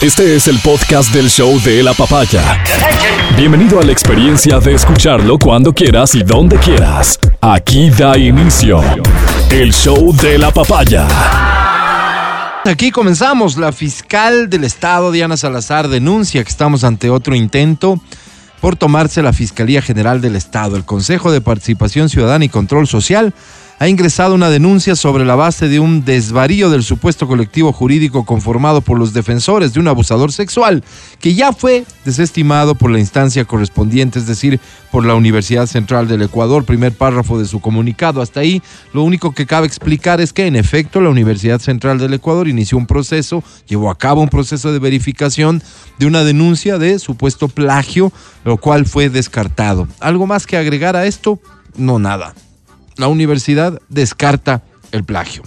Este es el podcast del show de la papaya. Bienvenido a la experiencia de escucharlo cuando quieras y donde quieras. Aquí da inicio el show de la papaya. Aquí comenzamos. La fiscal del Estado, Diana Salazar, denuncia que estamos ante otro intento por tomarse la Fiscalía General del Estado. El Consejo de Participación Ciudadana y Control Social ha ingresado una denuncia sobre la base de un desvarío del supuesto colectivo jurídico conformado por los defensores de un abusador sexual, que ya fue desestimado por la instancia correspondiente, es decir, por la Universidad Central del Ecuador, primer párrafo de su comunicado. Hasta ahí, lo único que cabe explicar es que, en efecto, la Universidad Central del Ecuador inició un proceso, llevó a cabo un proceso de verificación de una denuncia de supuesto plagio, lo cual fue descartado. ¿Algo más que agregar a esto? No, nada la universidad descarta el plagio.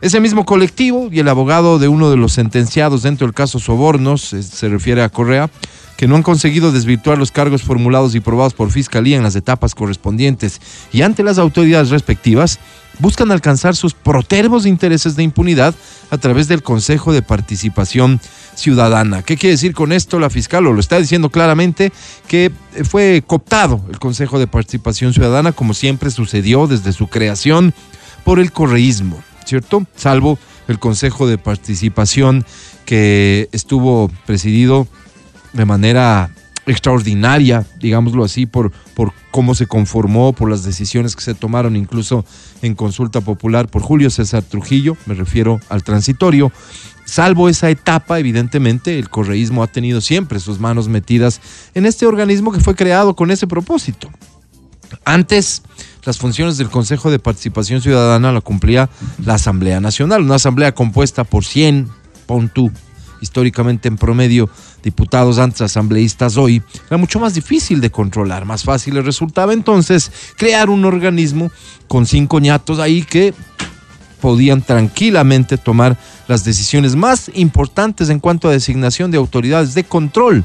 Ese mismo colectivo y el abogado de uno de los sentenciados dentro del caso Sobornos, se refiere a Correa, que no han conseguido desvirtuar los cargos formulados y probados por Fiscalía en las etapas correspondientes y ante las autoridades respectivas, buscan alcanzar sus protervos intereses de impunidad a través del Consejo de Participación Ciudadana. ¿Qué quiere decir con esto la fiscal? O lo está diciendo claramente que fue cooptado el Consejo de Participación Ciudadana, como siempre sucedió desde su creación, por el correísmo, ¿cierto? Salvo el Consejo de Participación que estuvo presidido de manera extraordinaria, digámoslo así, por, por cómo se conformó, por las decisiones que se tomaron incluso en consulta popular por Julio César Trujillo, me refiero al transitorio. Salvo esa etapa, evidentemente, el correísmo ha tenido siempre sus manos metidas en este organismo que fue creado con ese propósito. Antes, las funciones del Consejo de Participación Ciudadana la cumplía la Asamblea Nacional, una asamblea compuesta por 100, pon históricamente en promedio diputados antes asambleístas hoy, era mucho más difícil de controlar, más fácil resultaba entonces crear un organismo con cinco ñatos ahí que podían tranquilamente tomar las decisiones más importantes en cuanto a designación de autoridades de control.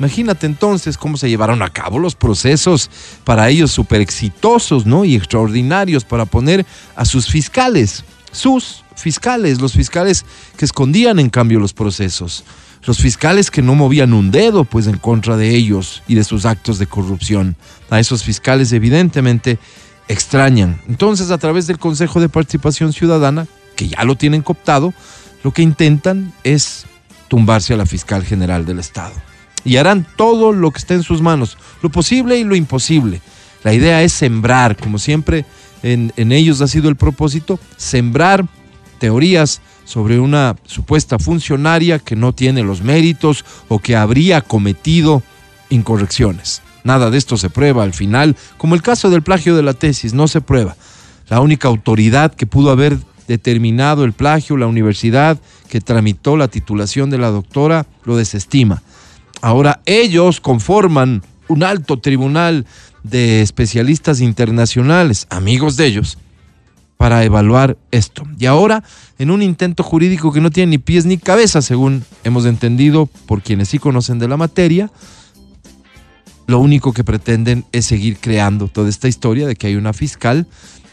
Imagínate entonces cómo se llevaron a cabo los procesos para ellos súper exitosos ¿no? y extraordinarios para poner a sus fiscales, sus fiscales, los fiscales que escondían en cambio los procesos, los fiscales que no movían un dedo pues en contra de ellos y de sus actos de corrupción. A esos fiscales evidentemente extrañan. Entonces a través del Consejo de Participación Ciudadana, que ya lo tienen cooptado, lo que intentan es tumbarse a la fiscal general del Estado. Y harán todo lo que esté en sus manos, lo posible y lo imposible. La idea es sembrar, como siempre en, en ellos ha sido el propósito, sembrar teorías sobre una supuesta funcionaria que no tiene los méritos o que habría cometido incorrecciones. Nada de esto se prueba al final, como el caso del plagio de la tesis, no se prueba. La única autoridad que pudo haber determinado el plagio, la universidad que tramitó la titulación de la doctora, lo desestima. Ahora ellos conforman un alto tribunal de especialistas internacionales, amigos de ellos, para evaluar esto. Y ahora, en un intento jurídico que no tiene ni pies ni cabeza, según hemos entendido por quienes sí conocen de la materia, lo único que pretenden es seguir creando toda esta historia de que hay una fiscal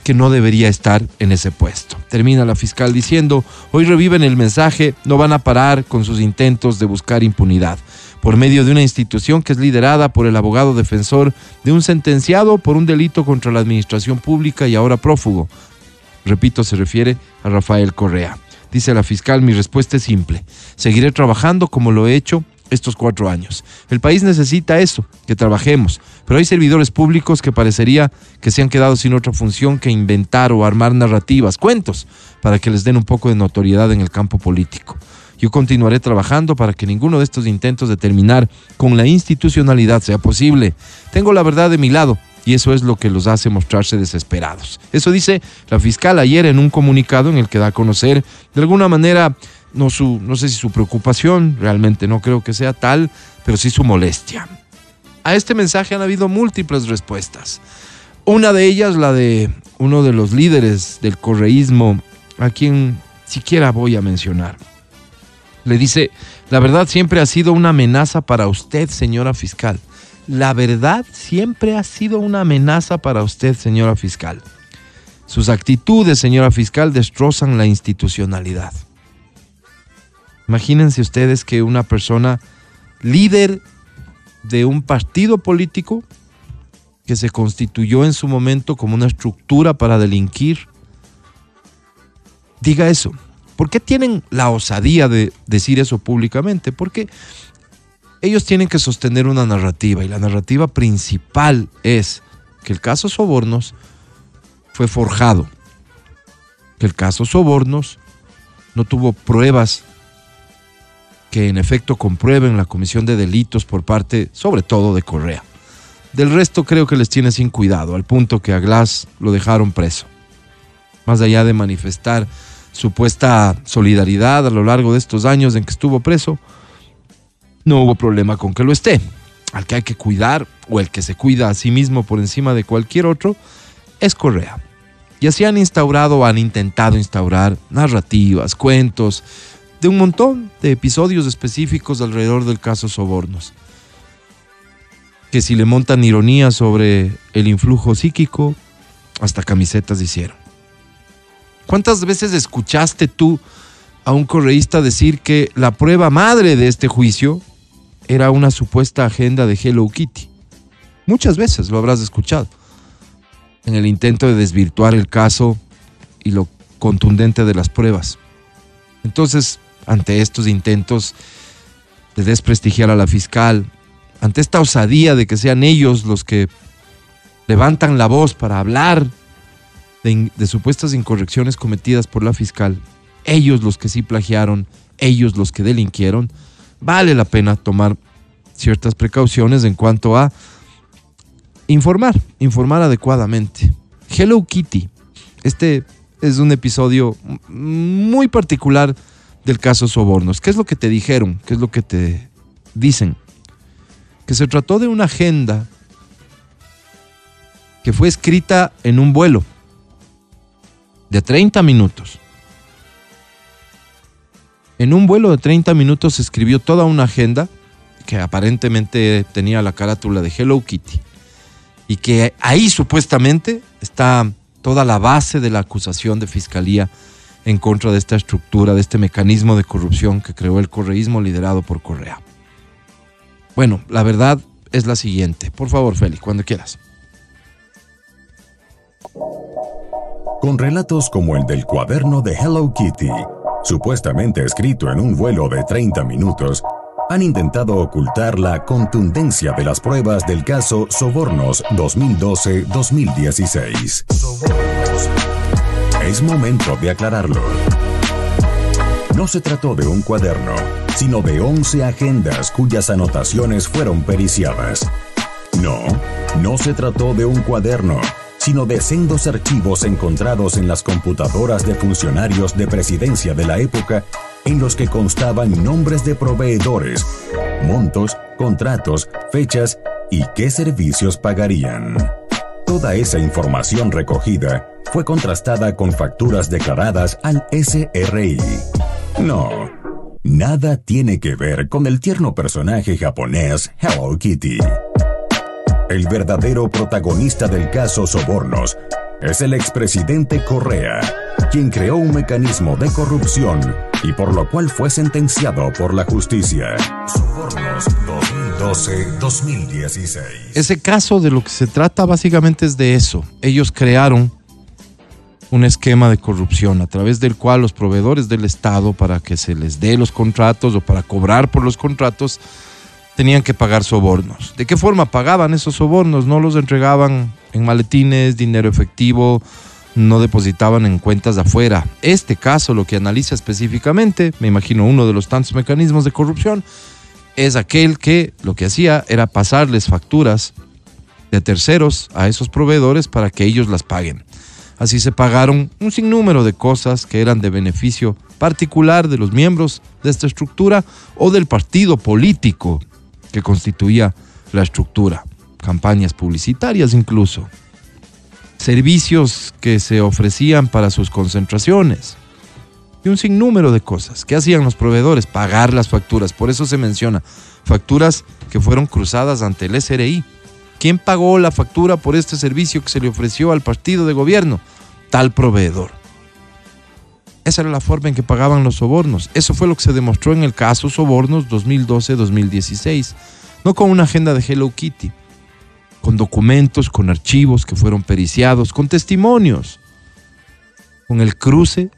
que no debería estar en ese puesto. Termina la fiscal diciendo, hoy reviven el mensaje, no van a parar con sus intentos de buscar impunidad por medio de una institución que es liderada por el abogado defensor de un sentenciado por un delito contra la administración pública y ahora prófugo, Repito, se refiere a Rafael Correa. Dice la fiscal, mi respuesta es simple. Seguiré trabajando como lo he hecho estos cuatro años. El país necesita eso, que trabajemos, pero hay servidores públicos que parecería que se han quedado sin otra función que inventar o armar narrativas, cuentos, para que les den un poco de notoriedad en el campo político. Yo continuaré trabajando para que ninguno de estos intentos de terminar con la institucionalidad sea posible. Tengo la verdad de mi lado y eso es lo que los hace mostrarse desesperados. Eso dice la fiscal ayer en un comunicado en el que da a conocer de alguna manera no, su, no sé si su preocupación, realmente no creo que sea tal, pero sí su molestia. A este mensaje han habido múltiples respuestas. Una de ellas, la de uno de los líderes del correísmo, a quien siquiera voy a mencionar. Le dice, la verdad siempre ha sido una amenaza para usted, señora fiscal la verdad siempre ha sido una amenaza para usted, señora fiscal. Sus actitudes, señora fiscal, destrozan la institucionalidad. Imagínense ustedes que una persona líder de un partido político que se constituyó en su momento como una estructura para delinquir, diga eso. ¿Por qué tienen la osadía de decir eso públicamente? Porque ellos tienen que sostener una narrativa y la narrativa principal es que el caso Sobornos fue forjado, que el caso Sobornos no tuvo pruebas que en efecto comprueben la comisión de delitos por parte, sobre todo, de Correa. Del resto creo que les tiene sin cuidado, al punto que a Glass lo dejaron preso. Más allá de manifestar supuesta solidaridad a lo largo de estos años en que estuvo preso, no hubo problema con que lo esté. Al que hay que cuidar, o el que se cuida a sí mismo por encima de cualquier otro, es Correa. Y así han instaurado, han intentado instaurar narrativas, cuentos, de un montón de episodios específicos alrededor del caso Sobornos. Que si le montan ironía sobre el influjo psíquico, hasta camisetas hicieron. ¿Cuántas veces escuchaste tú a un correísta decir que la prueba madre de este juicio era una supuesta agenda de Hello Kitty? Muchas veces lo habrás escuchado. En el intento de desvirtuar el caso y lo contundente de las pruebas. Entonces, ante estos intentos de desprestigiar a la fiscal, ante esta osadía de que sean ellos los que levantan la voz para hablar de, supuestas incorrecciones cometidas por la fiscal, ellos los que sí plagiaron, ellos los que delinquieron, vale la pena tomar ciertas precauciones en cuanto a informar, informar adecuadamente. Hello Kitty, este es un episodio muy particular del caso Sobornos. ¿Qué es lo que te dijeron? ¿Qué es lo que te dicen? Que se trató de una agenda que fue escrita en un vuelo de 30 minutos. En un vuelo de 30 minutos escribió toda una agenda que aparentemente tenía la carátula de Hello Kitty y que ahí supuestamente está toda la base de la acusación de fiscalía en contra de esta estructura, de este mecanismo de corrupción que creó el correísmo liderado por Correa. Bueno, la verdad es la siguiente. Por favor, Félix, cuando quieras. Con relatos como el del cuaderno de Hello Kitty, supuestamente escrito en un vuelo de 30 minutos, han intentado ocultar la contundencia de las pruebas del caso Sobornos 2012-2016. Es momento de aclararlo. No se trató de un cuaderno, sino de 11 agendas cuyas anotaciones fueron periciadas. No, no se trató de un cuaderno, sino de sendos archivos encontrados en las computadoras de funcionarios de presidencia de la época en los que constaban nombres de proveedores, montos, contratos, fechas y qué servicios pagarían. Toda esa información recogida fue contrastada con facturas declaradas al SRI. No, nada tiene que ver con el tierno personaje japonés Hello Kitty. El verdadero protagonista del caso Sobornos es el expresidente Correa, quien creó un mecanismo de corrupción y por lo cual fue sentenciado por la justicia. Sobornos 2012-2016. Ese caso de lo que se trata básicamente es de eso. Ellos crearon un esquema de corrupción a través del cual los proveedores del Estado, para que se les dé los contratos o para cobrar por los contratos, tenían que pagar sobornos. ¿De qué forma pagaban esos sobornos? No los entregaban en maletines, dinero efectivo, no depositaban en cuentas de afuera. Este caso lo que analiza específicamente, me imagino uno de los tantos mecanismos de corrupción, es aquel que lo que hacía era pasarles facturas de terceros a esos proveedores para que ellos las paguen. Así se pagaron un sinnúmero de cosas que eran de beneficio particular de los miembros de esta estructura o del partido político que constituía la estructura, campañas publicitarias incluso, servicios que se ofrecían para sus concentraciones y un sinnúmero de cosas. ¿Qué hacían los proveedores? Pagar las facturas, por eso se menciona facturas que fueron cruzadas ante el SRI ¿Quién pagó la factura por este servicio que se le ofreció al partido de gobierno? Tal proveedor. Esa era la forma en que pagaban los sobornos. Eso fue lo que se demostró en el caso Sobornos 2012-2016. No con una agenda de Hello Kitty, con documentos, con archivos que fueron periciados, con testimonios, con el cruce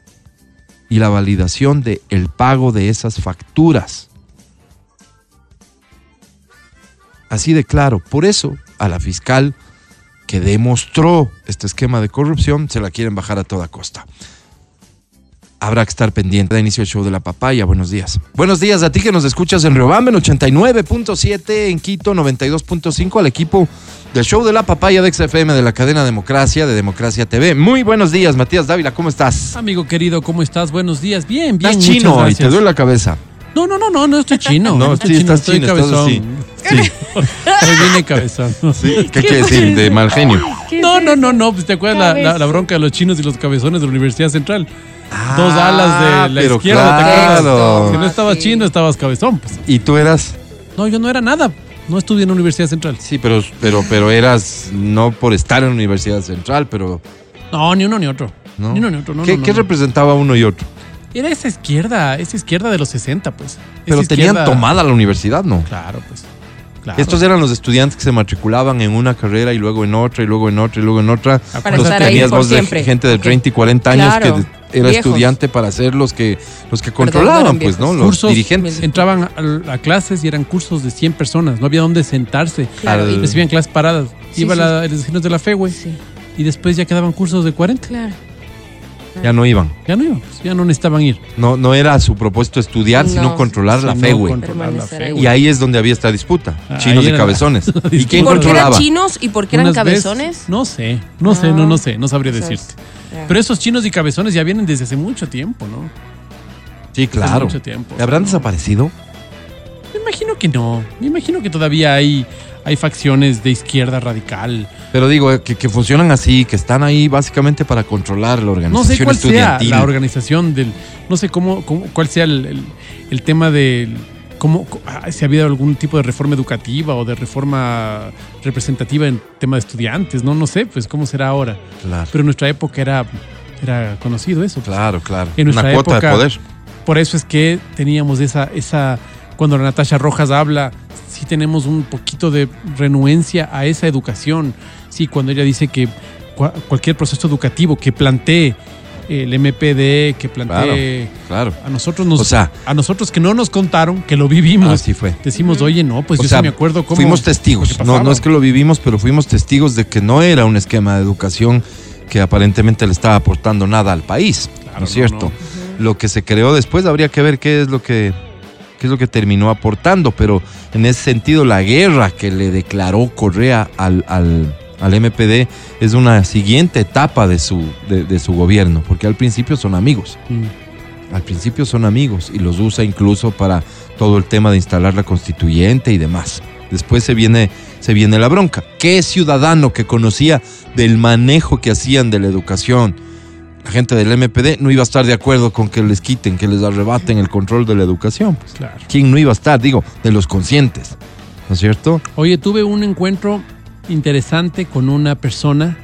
y la validación de el pago de esas facturas. Así de claro. Por eso a la fiscal que demostró este esquema de corrupción se la quieren bajar a toda costa. Habrá que estar pendiente. De inicio el show de la papaya. Buenos días. Buenos días a ti que nos escuchas en Riobamba en 89.7, en Quito 92.5, al equipo del show de la papaya de XFM de la cadena Democracia, de Democracia TV. Muy buenos días, Matías Dávila, ¿cómo estás? Amigo querido, ¿cómo estás? Buenos días. Bien, bien. Estás chino y te duele la cabeza. No, no, no, no, no estoy chino. No, estoy sí, estás estoy chino, estás cabezón. así. Sí. Me viene cabezón. ¿Qué quiere decir? De mal genio. No, no, no, no, pues te acuerdas la, la- la bronca de los chinos y los cabezones de la Universidad Central. Dos alas de la pero izquierda, claro. Si no estabas sí. chino, estabas cabezón. Pues. ¿Y tú eras? No, yo no era nada. No estudié en la Universidad Central. Sí, pero, pero, pero eras no por estar en la Universidad Central, pero No, ni uno ni otro. ¿no? Ni uno ni otro. No, ¿Qué, no, qué no, no. representaba uno y otro? Era esa izquierda, esa izquierda de los 60, pues. Esa Pero tenían izquierda- tomada la universidad, ¿no? Claro, pues. Claro. Estos eran los estudiantes que se matriculaban en una carrera y luego en otra y luego en otra y luego en otra. Para Entonces estar ahí tenías por vos de gente de Ok. 30 y 40 años Claro, que de- era viejos. estudiante para ser los que los que controlaban, pues, ¿no? Los cursos dirigentes. entraban a, a clases y eran cursos de 100 personas, no había dónde sentarse. Claro, Recibían clases paradas. Sí, Iba sí. la, los vecinos de la fe, güey. Sí, Y después ya quedaban cursos de 40. claro. Ya no iban. Ya no iban, pues, ya no necesitaban ir. No, no era su propósito estudiar, No. sino controlar la fe, güey. Y ahí es donde había esta disputa. Ahí Chinos y la- cabezones. la ¿Y quién ¿Por qué eran chinos y por qué eran Unas veces- cabezones? no sé, no sé, Ah. no, no sé, no sabría decirte. Pero esos chinos y cabezones ya vienen desde hace mucho tiempo, ¿no? Sí, claro. mucho tiempo. ¿Habrán No. desaparecido? Me imagino que no. Me imagino que todavía hay, hay facciones de izquierda radical. Pero digo, eh, que, que funcionan así, que están ahí básicamente para controlar la organización No sé cuál sea estudiantil. la organización del. No sé cómo, cómo- cuál sea el, el- el tema del. Cómo, ah, si ha habido algún tipo de reforma educativa o de reforma representativa en tema de estudiantes, no, no sé, pues cómo será ahora. Claro, Pero en nuestra época era, era conocido eso. pues. claro, claro. En Una nuestra cuota de época- poder. Por eso es que teníamos esa, esa, cuando la Natasha Rojas habla, sí tenemos un poquito de renuencia a esa educación. Sí, cuando ella dice que cua- cualquier proceso educativo que plantee el MPD, que plantee Claro. a nosotros nos, O sea- a nosotros que no nos contaron, que lo vivimos. Así fue. Decimos, oye, no, pues O yo sea, sí me acuerdo cómo. Fuimos testigos. No, no es que lo vivimos, pero fuimos testigos de que no era un esquema de educación que aparentemente le estaba aportando nada al país. Claro, ¿No es no, cierto? no. Lo que se creó después habría que ver qué es lo que qué es lo que terminó aportando, pero en ese sentido la guerra que le declaró Correa al, al, al MPD es una siguiente etapa de su, de, de su gobierno, porque al principio son amigos. Mm. Al principio son amigos y los usa incluso para todo el tema de instalar la constituyente y demás. Después se viene, se viene la bronca. ¿Qué ciudadano que conocía del manejo que hacían de la educación, la gente del MPD, no iba a estar de acuerdo con que les quiten, que les arrebaten el control de la educación? Pues, Claro. ¿Quién no iba a estar? Digo, de los conscientes. ¿No es cierto? Oye, tuve un encuentro interesante con una persona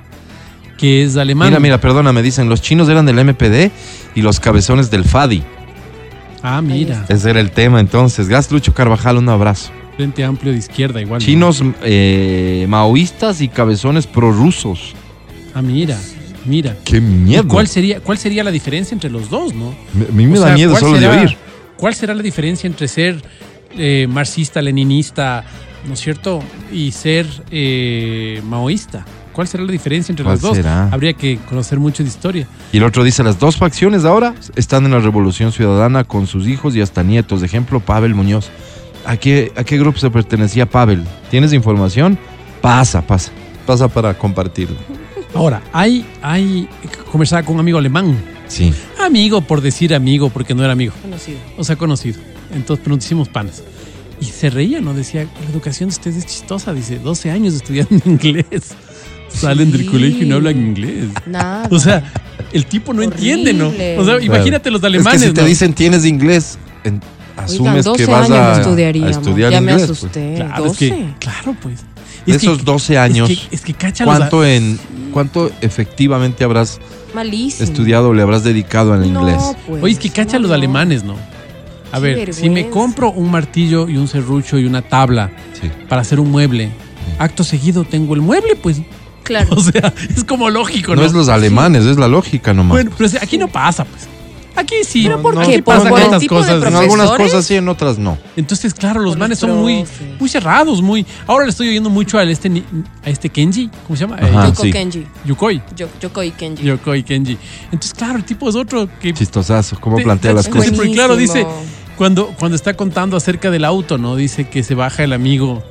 que es alemán. Mira, mira, perdona, me dicen, los chinos eran del MPD y los cabezones del FADI. Ah, mira. Ese era el tema entonces. Gastlucho Carvajal, un abrazo. Frente Amplio de Izquierda, igual. ¿no? Chinos eh, maoístas y cabezones prorrusos. Ah, mira, mira. ¡Qué ¿Y miedo! ¿Cuál sería, ¿Cuál sería la diferencia entre los dos, no? A mí me O da sea, miedo ¿cuál solo de oír. ¿Cuál será la diferencia entre ser eh, marxista, leninista, ¿no es cierto? Y ser eh, maoísta. ¿Cuál será la diferencia entre ¿Cuál los dos? será? Habría que conocer mucho de historia. Y el otro dice, las dos facciones ahora están en la revolución ciudadana con sus hijos y hasta nietos. De ejemplo, Pavel Muñoz. ¿A qué, ¿A qué grupo se pertenecía Pavel? ¿Tienes información? Pasa, pasa. Pasa para compartirlo. Ahora, hay, hay, conversaba con un amigo alemán. Sí. Amigo por decir amigo, porque no era amigo. Conocido. O sea, conocido. Entonces, pero nos hicimos panas. Y se reía, ¿no? Decía, la educación de ustedes es chistosa. Dice, 12 años estudiando inglés. Salen del colegio y no hablan inglés. Nada. O sea, el tipo no entiende, ¿no? Horrible. O sea, imagínate los alemanes, Es que si te ¿no? dicen tienes inglés, en- Oigan, asumes 12 que vas años a, a estudiar ya inglés. me pues. asusté. Claro, 12. es que, claro, pues. De Es que- esos 12 años, Es que, es que cacha los- ¿cuánto, en, ¿cuánto efectivamente habrás Malísimo. estudiado o le habrás dedicado al No, inglés? pues, Oye, es que cacha no, los alemanes, ¿no? A ver, si me compro un martillo y un serrucho y una tabla Sí. para hacer un mueble, acto seguido tengo el mueble, pues. Claro. O sea, es como lógico, ¿no? No es los alemanes, es la lógica nomás. Bueno, pero si- aquí no pasa, pues. Aquí sí. ¿Pero por no, qué? ¿Por, por el tipo de cosas. en profesores? algunas cosas sí, en otras no. Entonces, claro, los Por manes son muy, muy cerrados, muy. Ahora le estoy oyendo mucho a este, a este Kenji, ¿cómo se llama? Eh, Ajá. Yoko sí. Kenji. Yukoi. Yo, Yokoi Kenji. Yokoi Kenji. Entonces, claro, el tipo es otro que. Chistosazo, cómo Te- plantea te- las cosas. porque claro, dice, cuando, cuando está contando acerca del auto, ¿no? Dice que se baja el amigo,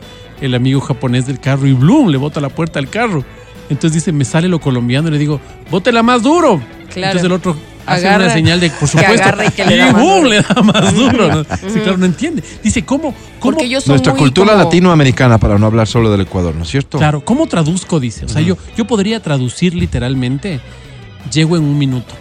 el amigo japonés del carro y Bloom le bota la puerta al carro. Entonces dice, me sale lo colombiano y le digo, bótela más duro. Claro. Entonces el otro hace Agarra- una señal de, por supuesto, y que le da y boom, duro. le da más duro. ¿no? Sí, claro, no entiende. Dice, ¿cómo? cómo Nuestra cultura como- latinoamericana, para no hablar solo del Ecuador, ¿no es cierto? Claro, ¿cómo traduzco? Dice. O sea, yo, yo podría traducir literalmente, llego en un minuto.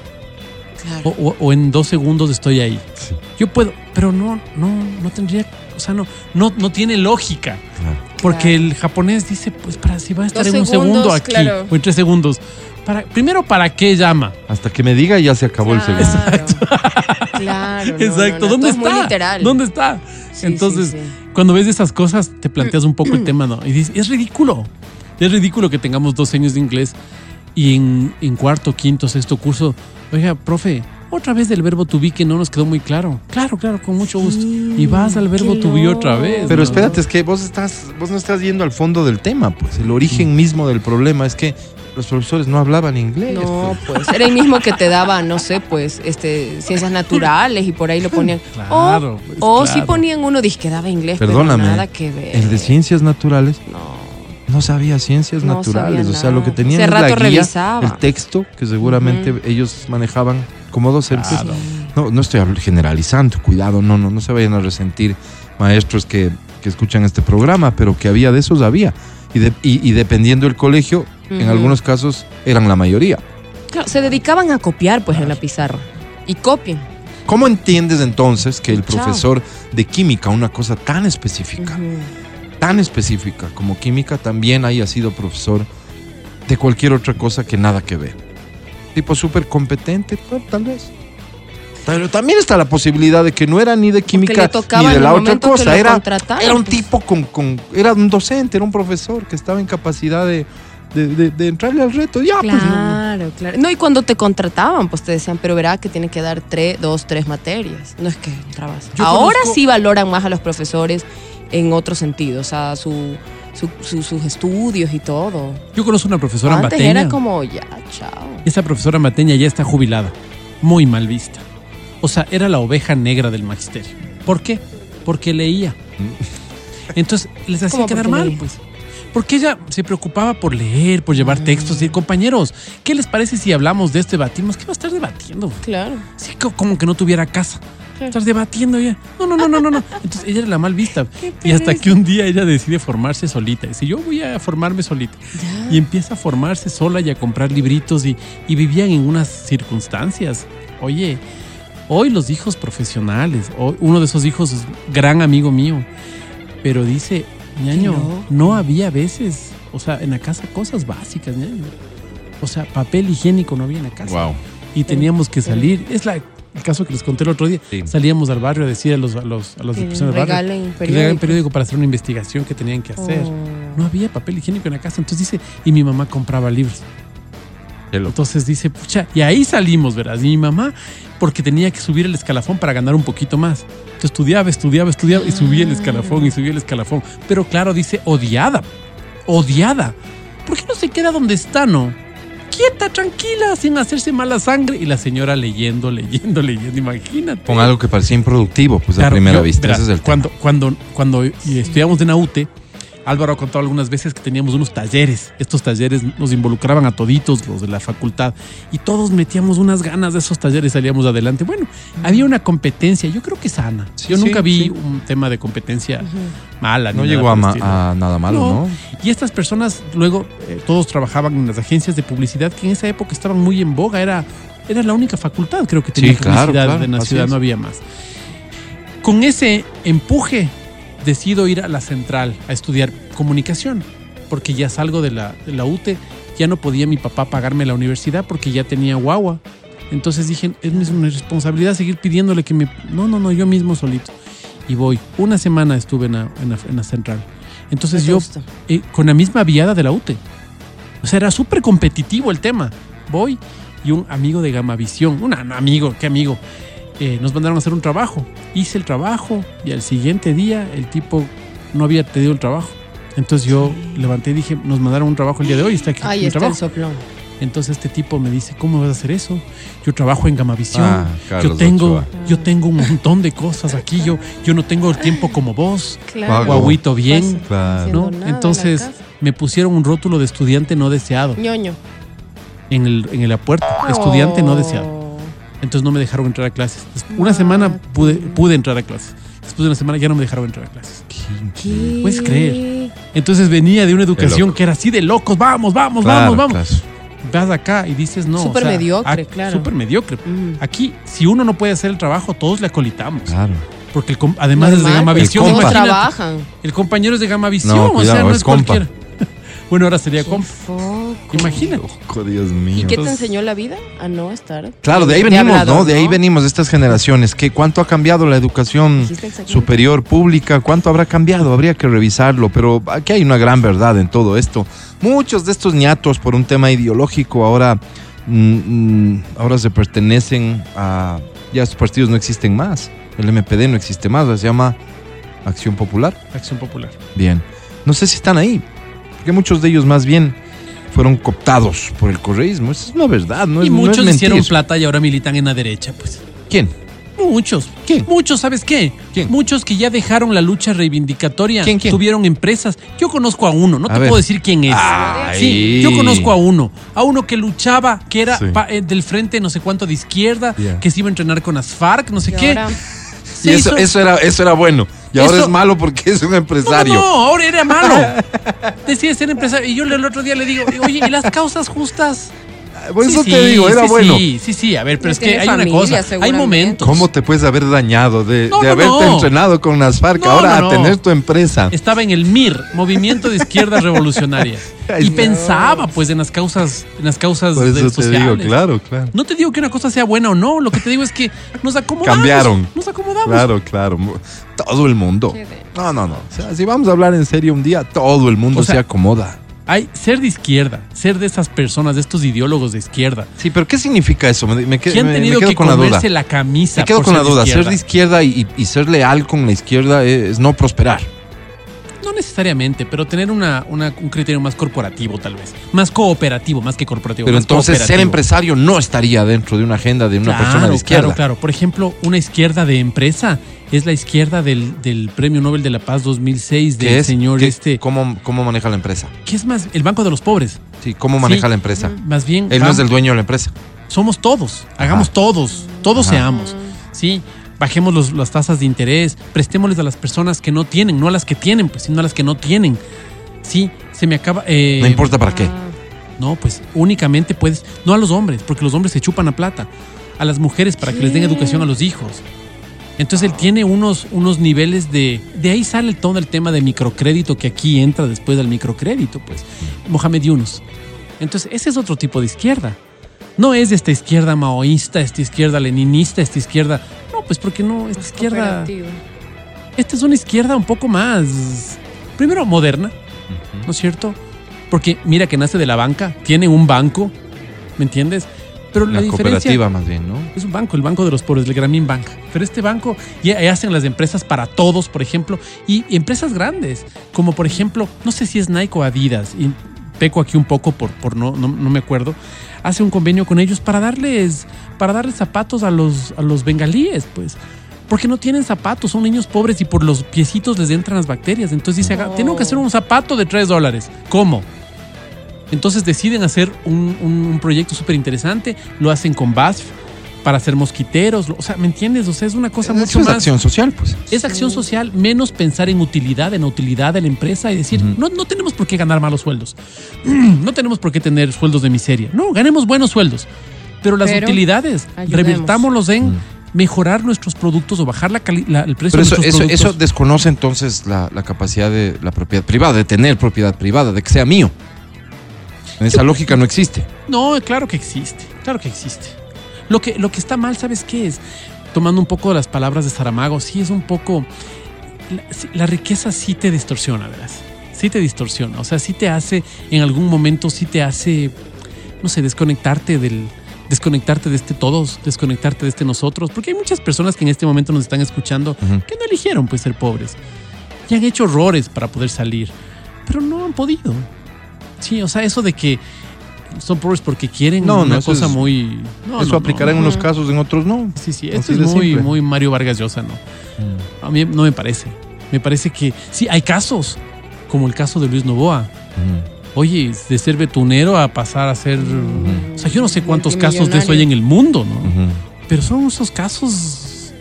Claro. O, o- o en dos segundos estoy ahí. Sí. Yo puedo, pero no, no, no tendría, o sea, no, no, no tiene lógica. Claro. Porque Claro. el japonés dice, pues para si va a estar Dos en un segundos, segundo aquí claro. o en tres segundos. Para, primero, ¿para qué llama? Hasta que me diga ya se acabó el Claro. segundo. Claro. no, Exacto. no, no, ¿Dónde está? muy literal. ¿Dónde está? Sí, Entonces, sí, sí. cuando ves esas cosas, te planteas un poco el tema, ¿no? Y dices, es ridículo. Es ridículo que tengamos dos años de inglés y en, en cuarto, quinto, sexto curso, oiga, profe, otra vez del verbo to be que no nos quedó muy claro. Claro, claro, con mucho gusto. Sí, y vas al verbo to be otra vez. Pero ¿no? espérate, es que vos estás, vos no estás yendo al fondo del tema, pues. El origen mismo del problema es que los profesores no hablaban inglés. No, pues. pues era el mismo que te daba, no sé, pues, este, ciencias naturales y por ahí lo ponían. Claro, o pues, o si claro. ponían uno dice que daba inglés, Perdóname. pero nada que ver. El de ciencias naturales No. no sabía ciencias No naturales. sabía o sea, lo que tenían Hace es la rato guía, revisaba. el texto que seguramente ellos manejaban como docentes. Claro. No, no estoy generalizando, cuidado, no, no, no se vayan a resentir maestros que, que escuchan este programa, pero que había de esos había. Y, de- y- y dependiendo del colegio, en algunos casos eran la mayoría. Claro, se dedicaban a copiar, pues, en la pizarra. Y copien. ¿Cómo entiendes entonces que el Chao. profesor de química, una cosa tan específica, tan específica como química, también haya sido profesor de cualquier otra cosa que nada que ver? Tipo súper competente, bueno, tal vez. Pero también está la posibilidad de que no era ni de química ni de la otra cosa. era un pues. tipo con, con- Era un docente, era un profesor que estaba en capacidad de, de- de- de entrarle al reto. Ya, pues no. Claro, claro. No, y cuando te contrataban, pues te decían, pero verá que tiene que dar tres, dos, tres materias. No es que entrabas. Yo Ahora conozco- sí valoran más a los profesores en otro sentido, o sea, su, su- su- sus estudios y todo. Yo conozco una profesora Antes mateña. era como, ya, chao. Esa profesora mateña ya está jubilada. Muy mal vista. O sea, era la oveja negra del magisterio. ¿Por qué? Porque leía. Entonces, les hacía ¿Cómo quedar mal, leía? pues. Porque ella se preocupaba por leer, por llevar textos. Y compañeros, ¿qué les parece si hablamos de esto, debatimos? ¿Qué va a estar debatiendo? Claro. Sí, co- como que no tuviera casa. Claro. Estar debatiendo ya. No, no, no, no, no, no. Entonces ella era la mal vista. Y hasta que un día ella decide formarse solita. Dice, yo voy a formarme solita. Y empieza a formarse sola y a comprar libritos y, y vivían en unas circunstancias. Oye, hoy los hijos profesionales, hoy uno de esos hijos es gran amigo mío, pero dice, ñaño, loco. no había veces, o sea, en la casa cosas básicas, ñaño. O sea, papel higiénico no había en la casa Wow. y teníamos que salir. Es la, el caso que les conté el otro día. Sí. Salíamos al barrio a decir a los a los a las Que personas del barrio regalen que regalen periódico. periódico para hacer una investigación que tenían que hacer. Oh. No había papel higiénico en la casa. Entonces dice, y mi mamá compraba libros. Entonces dice, pucha, y ahí salimos, ¿verdad? Y mi mamá, porque tenía que subir el escalafón para ganar un poquito más. Entonces estudiaba, estudiaba, estudiaba y subía el escalafón y subía el escalafón. Pero claro, dice, odiada, odiada. ¿Por qué no se queda donde está, no? Quieta, tranquila, sin hacerse mala sangre. Y la señora leyendo, leyendo, leyendo, imagínate. Con algo que parecía improductivo, pues a Claro, primera yo- vista. verá, Ese es el tema. cuando, cuando, cuando estudiamos en AUTE, Álvaro ha contado algunas veces que teníamos unos talleres. Estos talleres nos involucraban a toditos, los de la facultad, y todos metíamos unas ganas de esos talleres, salíamos adelante. Bueno, había una competencia, yo creo que sana. Sí, yo sí, nunca vi sí. un tema de competencia mala. No llegó a, nada malo, No. ¿no? Y estas personas luego, eh, todos trabajaban en las agencias de publicidad que en esa época estaban muy en boga. Era, era la única facultad, creo que tenía claro, publicidad claro, en la ciudad, es. no había más. Con ese empuje, decido ir a la central a estudiar comunicación. porque ya salgo de la, de la UTE, ya no podía mi papá pagarme la universidad porque ya tenía guagua. Entonces dije, es mi responsabilidad seguir pidiéndole que me... No, no, no, yo mismo solito. Y voy. Una semana estuve en la, en la- en la central. Entonces ¿Qué te yo, eh, con la misma viada de la UTE. O sea, era súper competitivo el tema. Voy y un amigo de Gamavisión, un amigo, qué amigo, eh, nos mandaron a hacer un trabajo. Hice el trabajo y al siguiente día el tipo no había pedido el trabajo. Entonces yo levanté y dije, nos mandaron un trabajo el día de hoy, está aquí Ahí está el trabajo. soplón. Entonces este tipo me dice, ¿cómo vas a hacer eso? Yo trabajo en Gamavisión. Ah, yo tengo, Ochoa. yo tengo un montón de cosas aquí. Yo, yo no tengo el tiempo como vos. Claro. Guaguito bien. Claro. ¿no? nada Entonces me pusieron un rótulo de estudiante no deseado ñoño. en el, en la puerta. Estudiante no deseado. Entonces no me dejaron entrar a clases. Después- Una semana pude, pude entrar a clases. Después de una semana ya no me dejaron entrar a clases. ¿Qué? Puedes creer. Entonces venía de una educación que era así de locos. Vamos, vamos, Claro, vamos, vamos. claro. Vas acá y dices no. Súper mediocre, claro. Súper mediocre. Mm. Aquí, si uno no puede hacer el trabajo, todos le acolitamos. Claro. Porque el además es de Gama pues, Visión. imagínate. trabajan. El compañero es de Gama Visión. No, o cuidado, sea, no es es, compa. cualquiera. Bueno, ahora sería foco. Imagínate. Dios mío. ¿Y qué te enseñó la vida? A no estar. Claro, de ahí venimos, hablador, ¿no? De ahí ¿no? venimos, de estas generaciones. ¿Qué, ¿Cuánto ha cambiado la educación superior pública? ¿Cuánto habrá cambiado? Habría que revisarlo, pero aquí hay una gran verdad en todo esto. Muchos de estos ñatos, por un tema ideológico, ahora, mm, mm, ahora se pertenecen a... Ya estos partidos no existen más. El MPD no existe más, se llama Acción Popular. Acción Popular. Bien. No sé si están ahí, porque muchos de ellos más bien fueron cooptados por el correísmo. Esa es una verdad, no es y no es muchos mentir. hicieron plata y ahora militan en la derecha, pues. ¿Quién? Muchos. ¿Quién? Muchos, ¿sabes qué? ¿Quién? Muchos que ya dejaron la lucha reivindicatoria. ¿Quién, quién? Tuvieron empresas. Yo conozco a uno, no A te ver. puedo decir quién es. Ay. Sí, yo conozco a uno. A uno que luchaba, que era Sí. pa- eh, del frente no sé cuánto de izquierda, que se iba a entrenar con las FARC, no sé Y qué. ahora, Y eso, hizo- eso, era, eso era bueno. Y ahora es malo porque es un No, empresario. No, no, ahora era malo. Decía ser empresario. Y yo el otro día le digo, oye, ¿y las causas justas? Por eso Sí, te sí, digo, era sí, bueno. Sí, sí, sí. A ver, pero es que hay una familia, cosa. Hay momentos. ¿Cómo te puedes haber dañado de, No, de no, haberte no. entrenado con las FARC No, ahora no, a no. tener tu empresa? Estaba en el MIR, Movimiento de Izquierda Revolucionaria. Ay, y no. pensaba, pues, en las causas, en las causas Por de- eso te sociales. digo, claro, claro. No te digo que una cosa sea buena o no, lo que te digo es que nos acomodamos. Cambiaron. Nos acomodamos. Claro, claro. Todo el mundo. No, no, no. O sea, si vamos a hablar en serio un día, todo el mundo O sea, se acomoda. Hay ser de izquierda, ser de esas personas, de estos ideólogos de izquierda, Sí, pero ¿qué significa eso? Me, me, han tenido quedo que con la duda. la camisa. Me quedo con la de duda. Ser de izquierda y ser leal con la izquierda es no prosperar. No necesariamente, pero tener una, una- un criterio más corporativo, tal vez. Más cooperativo, más que corporativo. Pero más entonces ser empresario no estaría dentro de una agenda de una Claro, persona de izquierda. Claro, claro. Por ejemplo, una izquierda de empresa es la izquierda del, del Premio Nobel de la Paz 2006 ¿Qué del es? señor ¿Qué- este. ¿cómo, ¿Cómo maneja la empresa? ¿Qué es más? El Banco de los Pobres. Sí, ¿cómo maneja Sí. la empresa? Más bien. Él no es el dueño de la empresa. somos todos, hagamos Ajá. todos, todos Ajá. seamos, ¿sí? Bajemos los- las tasas de interés, prestémosles a las personas que no tienen, no a las que tienen, pues, sino a las que no tienen. Sí, se me acaba... eh, No importa para qué. Ah, No, pues únicamente puedes, no a los hombres, porque los hombres se chupan a plata, a las mujeres para que les den educación a los hijos. Entonces él tiene unos, unos niveles de... De ahí sale todo el tema de microcrédito que aquí entra después del microcrédito, pues. Mohamed Yunus. Entonces ese es otro tipo de izquierda. No es esta izquierda maoísta, esta izquierda leninista, esta izquierda... No, pues porque no, esta izquierda... cooperativo. Esta es una izquierda un poco más... Primero, moderna, ¿no es cierto? Porque mira que nace de la banca, tiene un banco, ¿me entiendes? Pero la, La diferencia cooperativa más bien, ¿no? es un banco, el banco de los pobres, el Grameen Bank. Pero este banco ya ya hacen las empresas para todos, por ejemplo, y, y empresas grandes, como por ejemplo, no sé si es Nike o Adidas, y peco aquí un poco por, por no, no, no me acuerdo, hace un convenio con ellos para darles, para darles zapatos a los, a los bengalíes, pues. Porque no tienen zapatos, son niños pobres y por los piecitos les entran las bacterias. Entonces dice, "Haga- tengo que hacer un zapato de 3 dólares. ¿Cómo? Entonces deciden hacer un, un- un proyecto súper interesante, lo hacen con BASF para hacer mosquiteros, o sea, ¿me entiendes? O sea, es una cosa Eso mucho es más... acción social, pues. Es acción social, menos pensar en utilidad, en la utilidad de la empresa y decir, no, no tenemos por qué ganar malos sueldos, no tenemos por qué tener sueldos de miseria, no, ganemos buenos sueldos, pero las Pero utilidades, ayudemos. revirtámoslos en mejorar nuestros productos o bajar la el precio Pero de eso, nuestros eso, productos. eso desconoce entonces la, la capacidad de la propiedad privada, de tener propiedad privada, de que sea mío. En esa lógica no existe. No, claro que existe, claro que existe. Lo que, lo que está mal, ¿sabes qué es? Tomando un poco de las palabras de Saramago, sí es un poco... La, riqueza sí te distorsiona, verás. Sí te distorsiona. O sea, sí te hace, en algún momento sí te hace, no sé, desconectarte del... Desconectarte de este todos, desconectarte de este nosotros, porque hay muchas personas que en este momento nos están escuchando que no eligieron pues ser pobres y han hecho horrores para poder salir, pero no han podido. Sí, o sea, eso de que son pobres porque quieren No, no, una eso cosa es- muy. No, eso no, aplicará no. en unos casos, en otros no. Sí, sí, Así esto es muy, simple. muy Mario Vargas Llosa, ¿no? A mí no me parece. Me parece que sí, hay casos, como el caso de Luis Novoa. Oye, de ser betunero a pasar a ser. O sea, yo no sé cuántos casos de eso hay en el mundo, ¿no? Pero son esos casos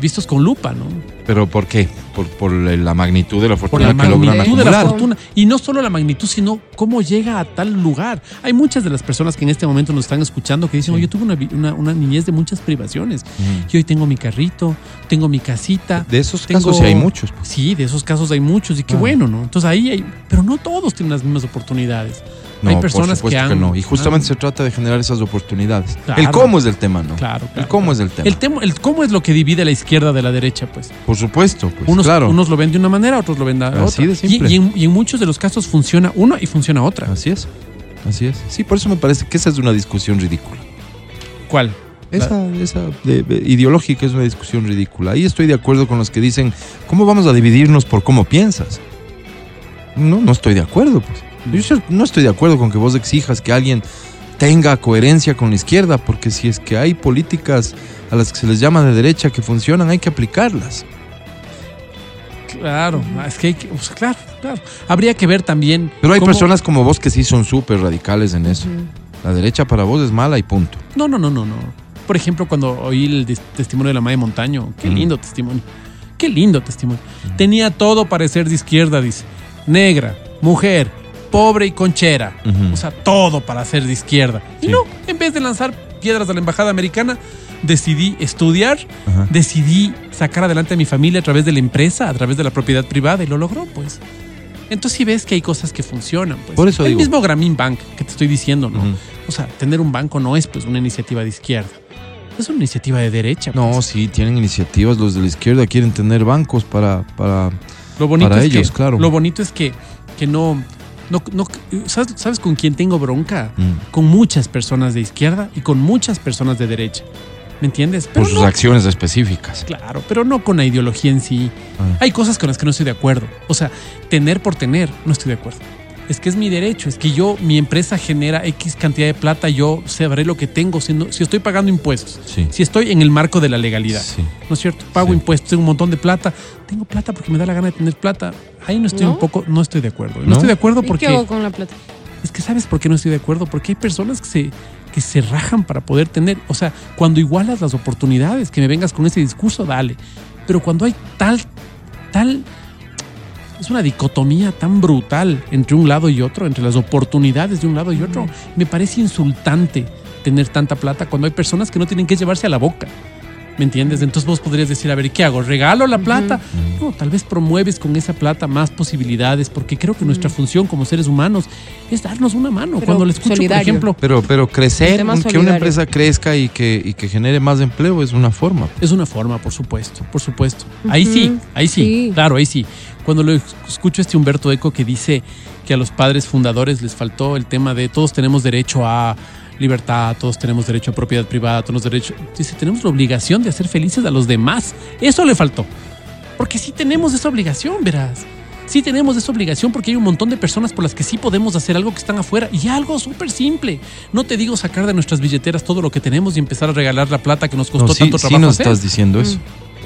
vistos con lupa, ¿no? ¿Pero por qué? Por, por la magnitud de la por fortuna la que logran magnitud de la fortuna. Y no solo la magnitud, sino cómo llega a tal lugar. Hay muchas de las personas que en este momento nos están escuchando que dicen, oye, yo tuve una, una- una niñez de muchas privaciones. Ujú. Y hoy tengo mi carrito, tengo mi casita. De esos Tengo- casos sí hay muchos. pues. Sí, de esos casos hay muchos y qué Ah. bueno, ¿no? Entonces ahí hay, pero no todos tienen las mismas oportunidades. No, hay personas por que han... no. Y justamente han- se trata de generar esas oportunidades. Claro. El cómo es del tema, ¿no? Claro, claro, El cómo claro. es del tema. El, tema, el cómo es lo que divide la izquierda de la derecha, pues. Por supuesto, pues. Unos, claro. unos lo ven de una manera, otros lo ven de otra. Así de Y- simple. Y, en, y en muchos de los casos funciona una y funciona otra. Así es. Así es. Sí, por eso me parece que esa es una discusión ridícula. ¿Cuál? Esa, esa de- de- ideológica es una discusión ridícula. Ahí estoy de acuerdo con los que dicen, ¿cómo vamos a dividirnos por cómo piensas? No, no estoy de acuerdo. Pues. Yo no estoy de acuerdo con que vos exijas que alguien tenga coherencia con la izquierda, porque si es que hay políticas a las que se les llama de derecha que funcionan, hay que aplicarlas. Claro, es que hay que, o sea, claro, claro. Habría que ver también. Pero hay cómo- personas como vos que sí son súper radicales en eso. La derecha para vos es mala y punto. No, no, no, no, no. Por ejemplo, cuando oí el testimonio de la Mae Montaño, qué Mm. lindo testimonio. Qué lindo testimonio. Tenía todo para ser de izquierda, dice. Negra, mujer, pobre y conchera. O sea, todo para ser de izquierda. Y no, en vez de lanzar piedras a la embajada americana, decidí estudiar, Ajá. decidí sacar adelante a mi familia a través de la empresa, a través de la propiedad privada y lo logró, pues. Entonces sí ves que hay cosas que funcionan, pues. Por eso El digo. mismo Grameen Bank que te estoy diciendo, ¿no? O sea, tener un banco no es pues una iniciativa de izquierda. Es una iniciativa de derecha. No, pues. sí, tienen iniciativas. Los de la izquierda quieren tener bancos para, para lo bonito para es ellos, que, claro. Lo bonito es que, que no, no, no- ¿sabes, ¿Sabes con quién tengo bronca? Mm. Con muchas personas de izquierda y con muchas personas de derecha. ¿Me entiendes? por sus no- acciones específicas. Claro, pero no con la ideología en sí. Ah. Hay cosas con las que no estoy de acuerdo. O sea, tener por tener, no estoy de acuerdo. Es que es mi derecho, es que yo, mi empresa genera X cantidad de plata, yo sabré lo que tengo, siendo- si estoy pagando impuestos, Sí. si estoy en el marco de la legalidad. Sí. ¿No es cierto? Pago Sí. impuestos, tengo un montón de plata, tengo plata porque me da la gana de tener plata. Ahí no estoy ¿No? un poco, no estoy de acuerdo. No, ¿No? estoy de acuerdo ¿Y qué porque hago con la plata? es que sabes por qué no estoy de acuerdo, porque hay personas que se que se rajan para poder tener, o sea, cuando igualas las oportunidades, que me vengas con ese discurso, dale. Pero cuando hay tal tal es una dicotomía tan brutal entre un lado y otro, entre las oportunidades de un lado y otro, me parece insultante tener tanta plata cuando hay personas que no tienen que llevarse a la boca. ¿Me entiendes? Entonces vos podrías decir, a ver, ¿qué hago? ¿Regalo la plata? No, tal vez promueves con esa plata más posibilidades, porque creo que nuestra función como seres humanos es darnos una mano. Pero Cuando le escucho, solidario. por ejemplo, Pero, pero crecer, que una empresa crezca y que, y que genere más empleo es una forma. es una forma, por supuesto, por supuesto. Ahí sí, ahí sí, sí. claro, ahí sí. Cuando lo escucho a este Humberto Eco que dice que a los padres fundadores les faltó el tema de todos tenemos derecho a libertad, todos tenemos derecho a propiedad privada, todos derecho. Dice, tenemos la obligación de hacer felices a los demás. Eso le faltó. Porque sí tenemos esa obligación, verás. Sí tenemos esa obligación porque hay un montón de personas por las que sí podemos hacer algo que están afuera. Y algo súper simple. No te digo sacar de nuestras billeteras todo lo que tenemos y empezar a regalar la plata que nos costó No, sí, tanto sí trabajo nos hacer. estás diciendo eso.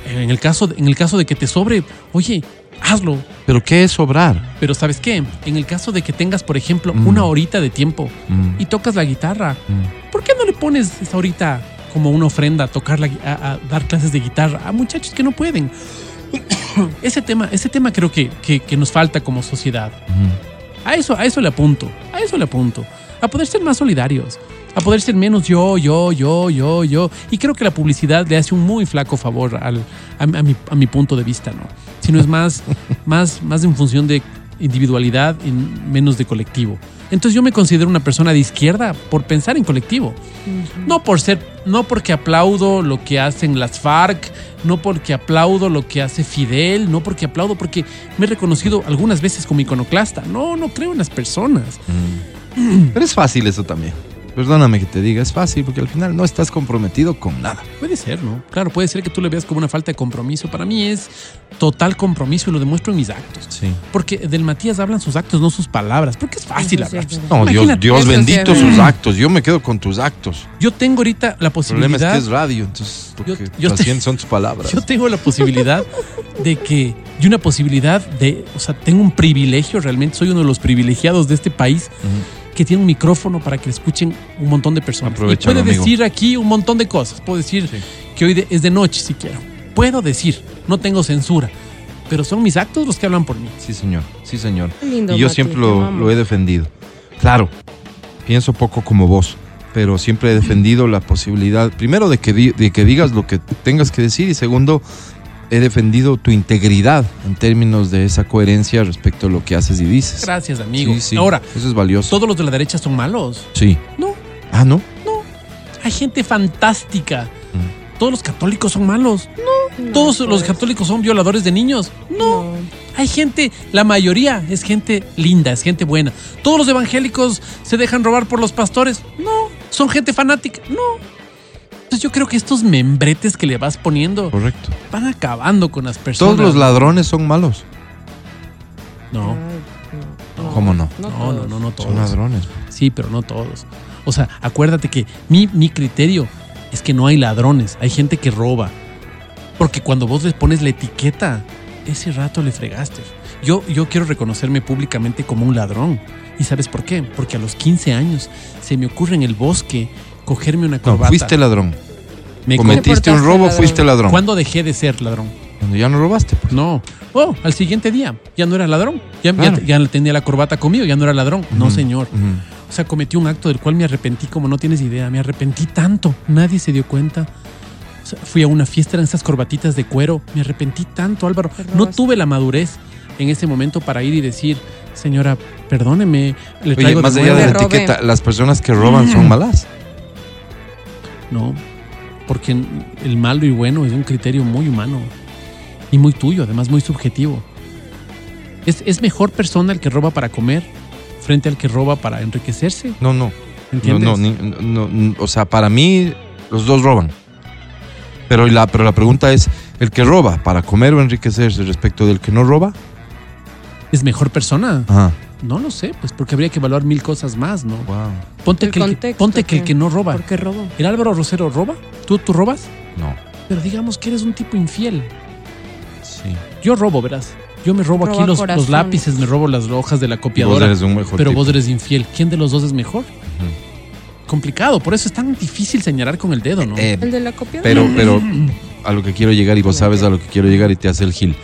En el caso, en el caso de que te sobre, oye, hazlo. Pero ¿qué es sobrar? Pero ¿sabes qué? En el caso de que tengas, por ejemplo, Mm. una horita de tiempo Mm, y tocas la guitarra, mm. ¿por qué no le pones esa horita como una ofrenda a tocar la, a, a dar clases de guitarra a muchachos que no pueden? ese tema, ese tema creo que, que- que nos falta como sociedad. Ujú. A eso, a eso le apunto, a eso le apunto, a poder ser más solidarios. A poder ser menos yo, yo, yo, yo, yo. Y creo que la publicidad le hace un muy flaco favor al, a, a mi, a mi punto de vista, ¿no? Sino es más, más, más en función de individualidad y menos de colectivo. Entonces yo me considero una persona de izquierda por pensar en colectivo. No por ser, no porque aplaudo lo que hacen las FARC, no porque aplaudo lo que hace Fidel, no porque aplaudo porque me he reconocido algunas veces como iconoclasta. No, no creo en las personas. Pero es fácil eso también. Perdóname que te diga, es fácil porque al final no estás comprometido con nada. Puede ser, ¿no? Claro, puede ser que tú le veas como una falta de compromiso. Para mí es total compromiso y lo demuestro en mis actos. Sí. Porque del Matías hablan sus actos, no sus palabras. Porque es fácil sí hablar. verdad. No, Dios, Dios sí bendito sus actos. Yo me quedo con tus actos. Yo tengo ahorita la El problema es posibilidad. que es radio, entonces lo Yo- que yo te- son tus palabras. Yo tengo la posibilidad de que, y una posibilidad de, o sea, tengo un privilegio, realmente soy uno de los privilegiados de este país que tiene un micrófono para que le escuchen un montón de personas. Y puede amigo. decir aquí un montón de cosas. Puedo decir que hoy de- es de noche si quiero. Puedo decir, no tengo censura. Pero son mis actos los que hablan por mí. Sí, señor. Sí, señor. Lindo, y yo Mati, siempre lo he defendido. Claro, pienso poco como vos, pero siempre he defendido la posibilidad, primero, de que, di- de que digas lo que tengas que decir y segundo, he defendido tu integridad en términos de esa coherencia respecto a lo que haces y dices. Gracias, amigo. Sí, sí, Ahora, eso es valioso. ¿todos los de la derecha son malos? Sí. No, Ah, ¿no? hay gente fantástica. Mm. ¿Todos los católicos son malos? No, ¿Todos los pues, católicos son violadores de niños? No. no. Hay gente, la mayoría es gente linda, es gente buena. ¿Todos los evangélicos se dejan robar por los pastores? No. ¿Son gente fanática? No. Entonces yo creo que estos membretes que le vas poniendo Correcto. van acabando con las personas. Todos los ladrones son malos. No, no, ¿Cómo no? no, no, todos. no, no Son todos. ladrones. Sí, pero no todos. O sea, acuérdate que mi, mi criterio es que no hay ladrones, hay gente que roba. Porque cuando vos les pones la etiqueta, ese rato le fregaste. Yo, yo quiero reconocerme públicamente como un ladrón. ¿Y sabes por qué? Porque a los 15 años se me ocurre en el bosque cogerme una No, corbata. fuiste ladrón. Me co- Cometiste un robo, ladrón. fuiste ladrón. ¿Cuándo dejé de ser ladrón? Cuando ya no robaste. pues. No. Oh, al siguiente día ya no era ladrón. Ya, Claro. ya, ya tenía la corbata conmigo, ya no era ladrón. No, Ujú, señor. ujú. O sea, cometí un acto del cual me arrepentí como no tienes idea. Me arrepentí tanto. Nadie se dio cuenta. O sea, fui a una fiesta en esas corbatitas de cuero. Me arrepentí tanto, Álvaro. No tuve la madurez en ese momento para ir y decir, señora, perdóneme, le Oye, traigo más de allá nuevo". de la etiqueta, las personas que roban son malas. No, porque el malo y bueno es un criterio muy humano y muy tuyo, además muy subjetivo. Es, es mejor persona el que roba para comer frente al que roba para enriquecerse. No, no. ¿Entiendes? No, no, ni- no, no, o sea, para mí los dos roban. Pero la, pero la pregunta es, ¿el que roba para comer o enriquecerse respecto del que no roba? ¿Es mejor persona? Ajá. No lo sé, pues porque habría que evaluar mil cosas más, ¿no? Wow. Ponte, El que el, que, ponte que que no roba. ¿Por qué robo? ¿El Álvaro Rosero roba? ¿Tú, tú robas? No. Pero digamos que eres un tipo infiel. Sí. Yo robo, verás. Yo me robo aquí los, los lápices, me robo las hojas de la Vos copiadora. eres un mejor pero tipo. vos eres infiel. ¿Quién de los dos es mejor? Complicado, por eso es tan difícil señalar con el dedo, ¿no? Eh, El de la copia. pero, pero a lo que quiero llegar y vos sabes a lo que quiero llegar y te hace el gil.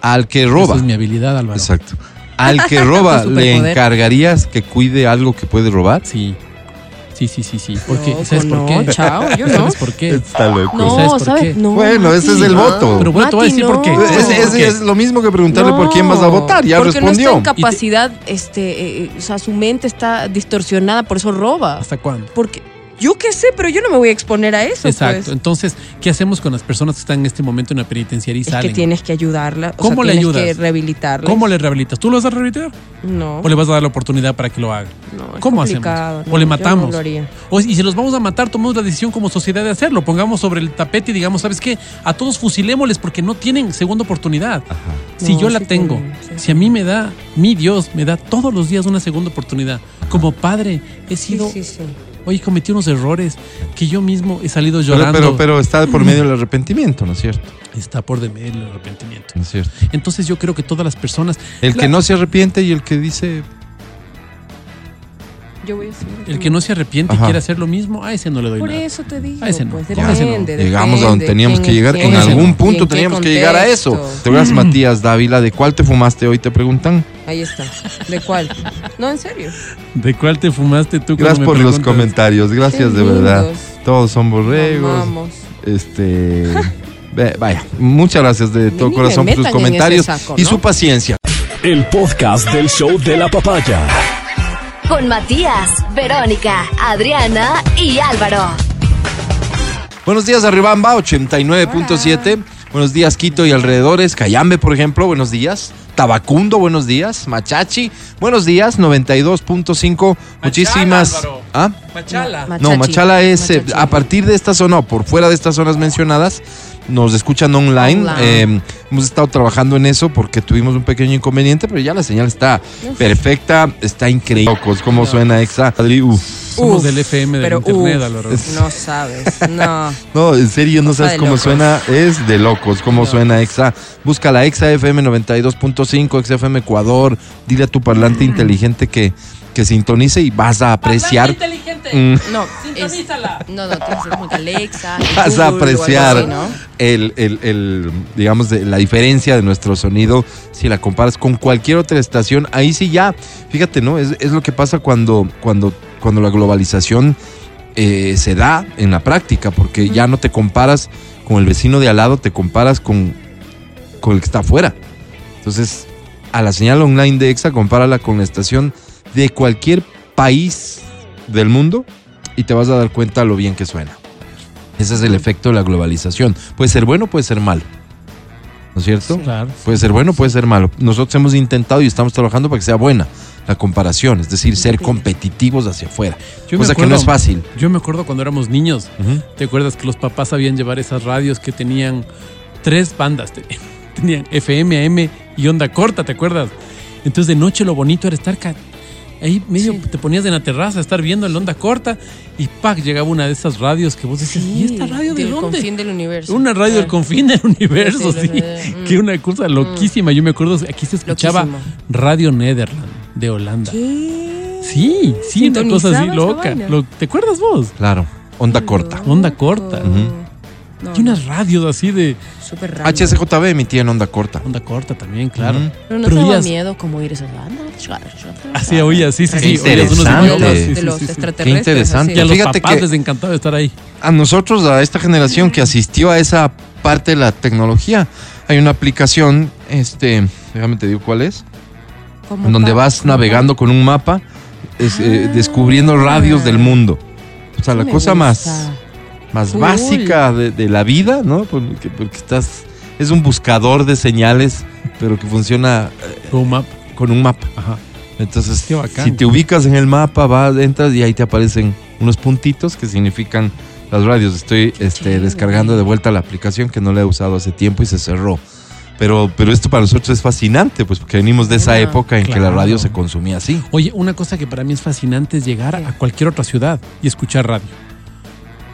Al que roba. Esa es mi habilidad, Álvaro. Exacto. Al que roba, ¿le encargarías que cuide algo que puede robar? Sí. Sí, sí, sí, sí. Porque, Loco, ¿sabes por no, qué? chao, yo no. ¿Sabes por qué? Está loco. No, ¿Sabes por ¿sabes? qué? No, Bueno, ese es el voto. Pero bueno, te voy a Mati, decir por qué. no. Es, ¿Sabes es- qué? lo mismo que preguntarle por quién vas a votar. Ya porque respondió. no está en capacidad, este, eh, o sea, su mente está distorsionada, por eso roba. ¿Hasta cuándo? Porque yo qué sé, pero yo no me voy a exponer a eso. Exacto. pues. Entonces, ¿qué hacemos con las personas que están en este momento en la penitenciaría y Es salen? que tienes que ayudarla. O ¿Cómo sea, le tienes ayudas? que rehabilitarla. ¿Cómo le rehabilitas? ¿Tú lo vas a rehabilitar? No. ¿O le vas a dar la oportunidad para que lo haga? no, es ¿Cómo hacemos? no, ¿O le yo matamos? no lo haría. O, y si los vamos a matar, tomamos la decisión como sociedad de hacerlo. Pongamos sobre el tapete y digamos, ¿sabes qué? A todos fusilémosles porque no tienen segunda oportunidad. Si No, yo la sí tengo, tienen, sí. si a mí me da, mi Dios me da todos los días una segunda oportunidad. Como padre, he Sí, sido, sí, sí. Oye, cometí unos errores que yo mismo he salido Pero, llorando. pero, pero está de por medio el arrepentimiento, ¿no es cierto? Está por de medio el arrepentimiento. ¿No es cierto? Entonces yo creo que todas las personas, El que no se arrepiente y el que dice, Yo voy a seguir. el que no se arrepiente y quiere hacer lo mismo, a ese no le doy Por nada. eso te digo. A ese no. Pues Ya. A ese no. depende, llegamos a donde teníamos que llegar. quién, En algún punto teníamos que llegar a eso. Te verás, Matías Dávila, ¿de cuál te fumaste hoy? Te preguntan. Ahí está. ¿De cuál? No, en serio. ¿De cuál te fumaste tú? Gracias me por los comentarios, gracias de verdad. Todos son borregos. Vamos. Este, vaya, muchas gracias de todo corazón por sus comentarios y su paciencia. El podcast del show de la papaya. Con Matías, Verónica, Adriana y Álvaro. Buenos días, Arribamba, 89.7. Buenos días, Quito y alrededores. Cayambe, por ejemplo, buenos días. Tabacundo, buenos días. Machachi, buenos días. 92.5. Muchísimas. Álvaro. ¿Ah? Machala. No, Machala es eh, Machachi. a partir de esta zona o por fuera de estas zonas mencionadas. Nos escuchan online. Online. Eh, hemos estado trabajando en eso porque tuvimos un pequeño inconveniente, pero ya la señal está perfecta, está increíble. Locos, ¿Cómo suena Exa? Adri, uf. Somos Uf, del FM del pero internet, uf. No sabes. No. No, en serio, no Cosa sabes cómo locos. suena. Es de locos cómo suena Exa. Busca la Exa FM 92.5, Exa FM Ecuador. Dile a tu parlante inteligente que, que sintonice y vas a apreciar. Mm, No. Es, no, no, tienes que Alexa. vas a apreciar así, ¿no? el, el- el, digamos, de, la diferencia de nuestro sonido si la comparas con cualquier otra estación. Ahí sí ya, fíjate, ¿no? Es, es lo que pasa cuando, cuando, cuando la globalización eh, se da en la práctica, porque ya no te comparas con el vecino de al lado, te comparas con, con el que está afuera. Entonces, a la señal online de EXA, compárala con la estación de cualquier país del mundo y te vas a dar cuenta lo bien que suena. Ese es el efecto de la globalización. Puede ser bueno, puede ser malo. ¿No es cierto? Claro. Puede ser bueno, puede ser malo. Nosotros hemos intentado y estamos trabajando para que sea buena la comparación, es decir, ser competitivos hacia afuera. Yo me cosa que no acuerdo- es fácil. Yo me acuerdo cuando éramos niños. ¿Te acuerdas que los papás sabían llevar esas radios que tenían tres bandas? Te- Tenían FM, AM y onda corta, ¿te acuerdas? Entonces de noche lo bonito era estar ahí medio, te ponías en la terraza, estar viendo el onda corta y ¡pac! llegaba una de esas radios que vos decías, ¿y esta radio de del dónde? confín del universo. Una radio del Ah. confín del universo, Sí, sí. sí, mm. Que una cosa loquísima. Yo me acuerdo, aquí se escuchaba Loquísimo. Radio Netherland de Holanda. ¿Qué? Sí, sí, una cosa así loca. Lo- ¿Te acuerdas vos? Claro, onda corta. Onda corta. No, Y unas radios así de Súper raro. HSJB emitía en onda corta. onda corta también, claro. Pero no Pero te miedo como ir a esas bandas. Así oía, sí, sí, sí. Qué oías unos interesante. idiotas, De sí, los, de sí, los sí, sí. extraterrestres. Qué interesante. Y a los Fíjate papás que- les encantaba estar ahí. A nosotros, a esta generación que asistió a esa parte de la tecnología, hay una aplicación, este, déjame te digo cuál es, Como en donde pa- vas como navegando con un mapa, es, eh, Ah. descubriendo radios del mundo. O sea, la me cosa gusta. más Cool. básica de, de la vida, ¿no? Porque, porque estás, es un buscador de señales, pero que funciona eh, Go map. con un mapa. Ajá. Entonces, bacán. si te ubicas en el mapa, vas, entras y ahí te aparecen unos puntitos que significan las radios. Estoy este, descargando de vuelta la aplicación que no la he usado hace tiempo y se cerró. Pero, pero esto para nosotros es fascinante, pues porque venimos de esa época en que la radio se consumía así. Oye, una cosa que para mí es fascinante es llegar a cualquier otra ciudad y escuchar radio.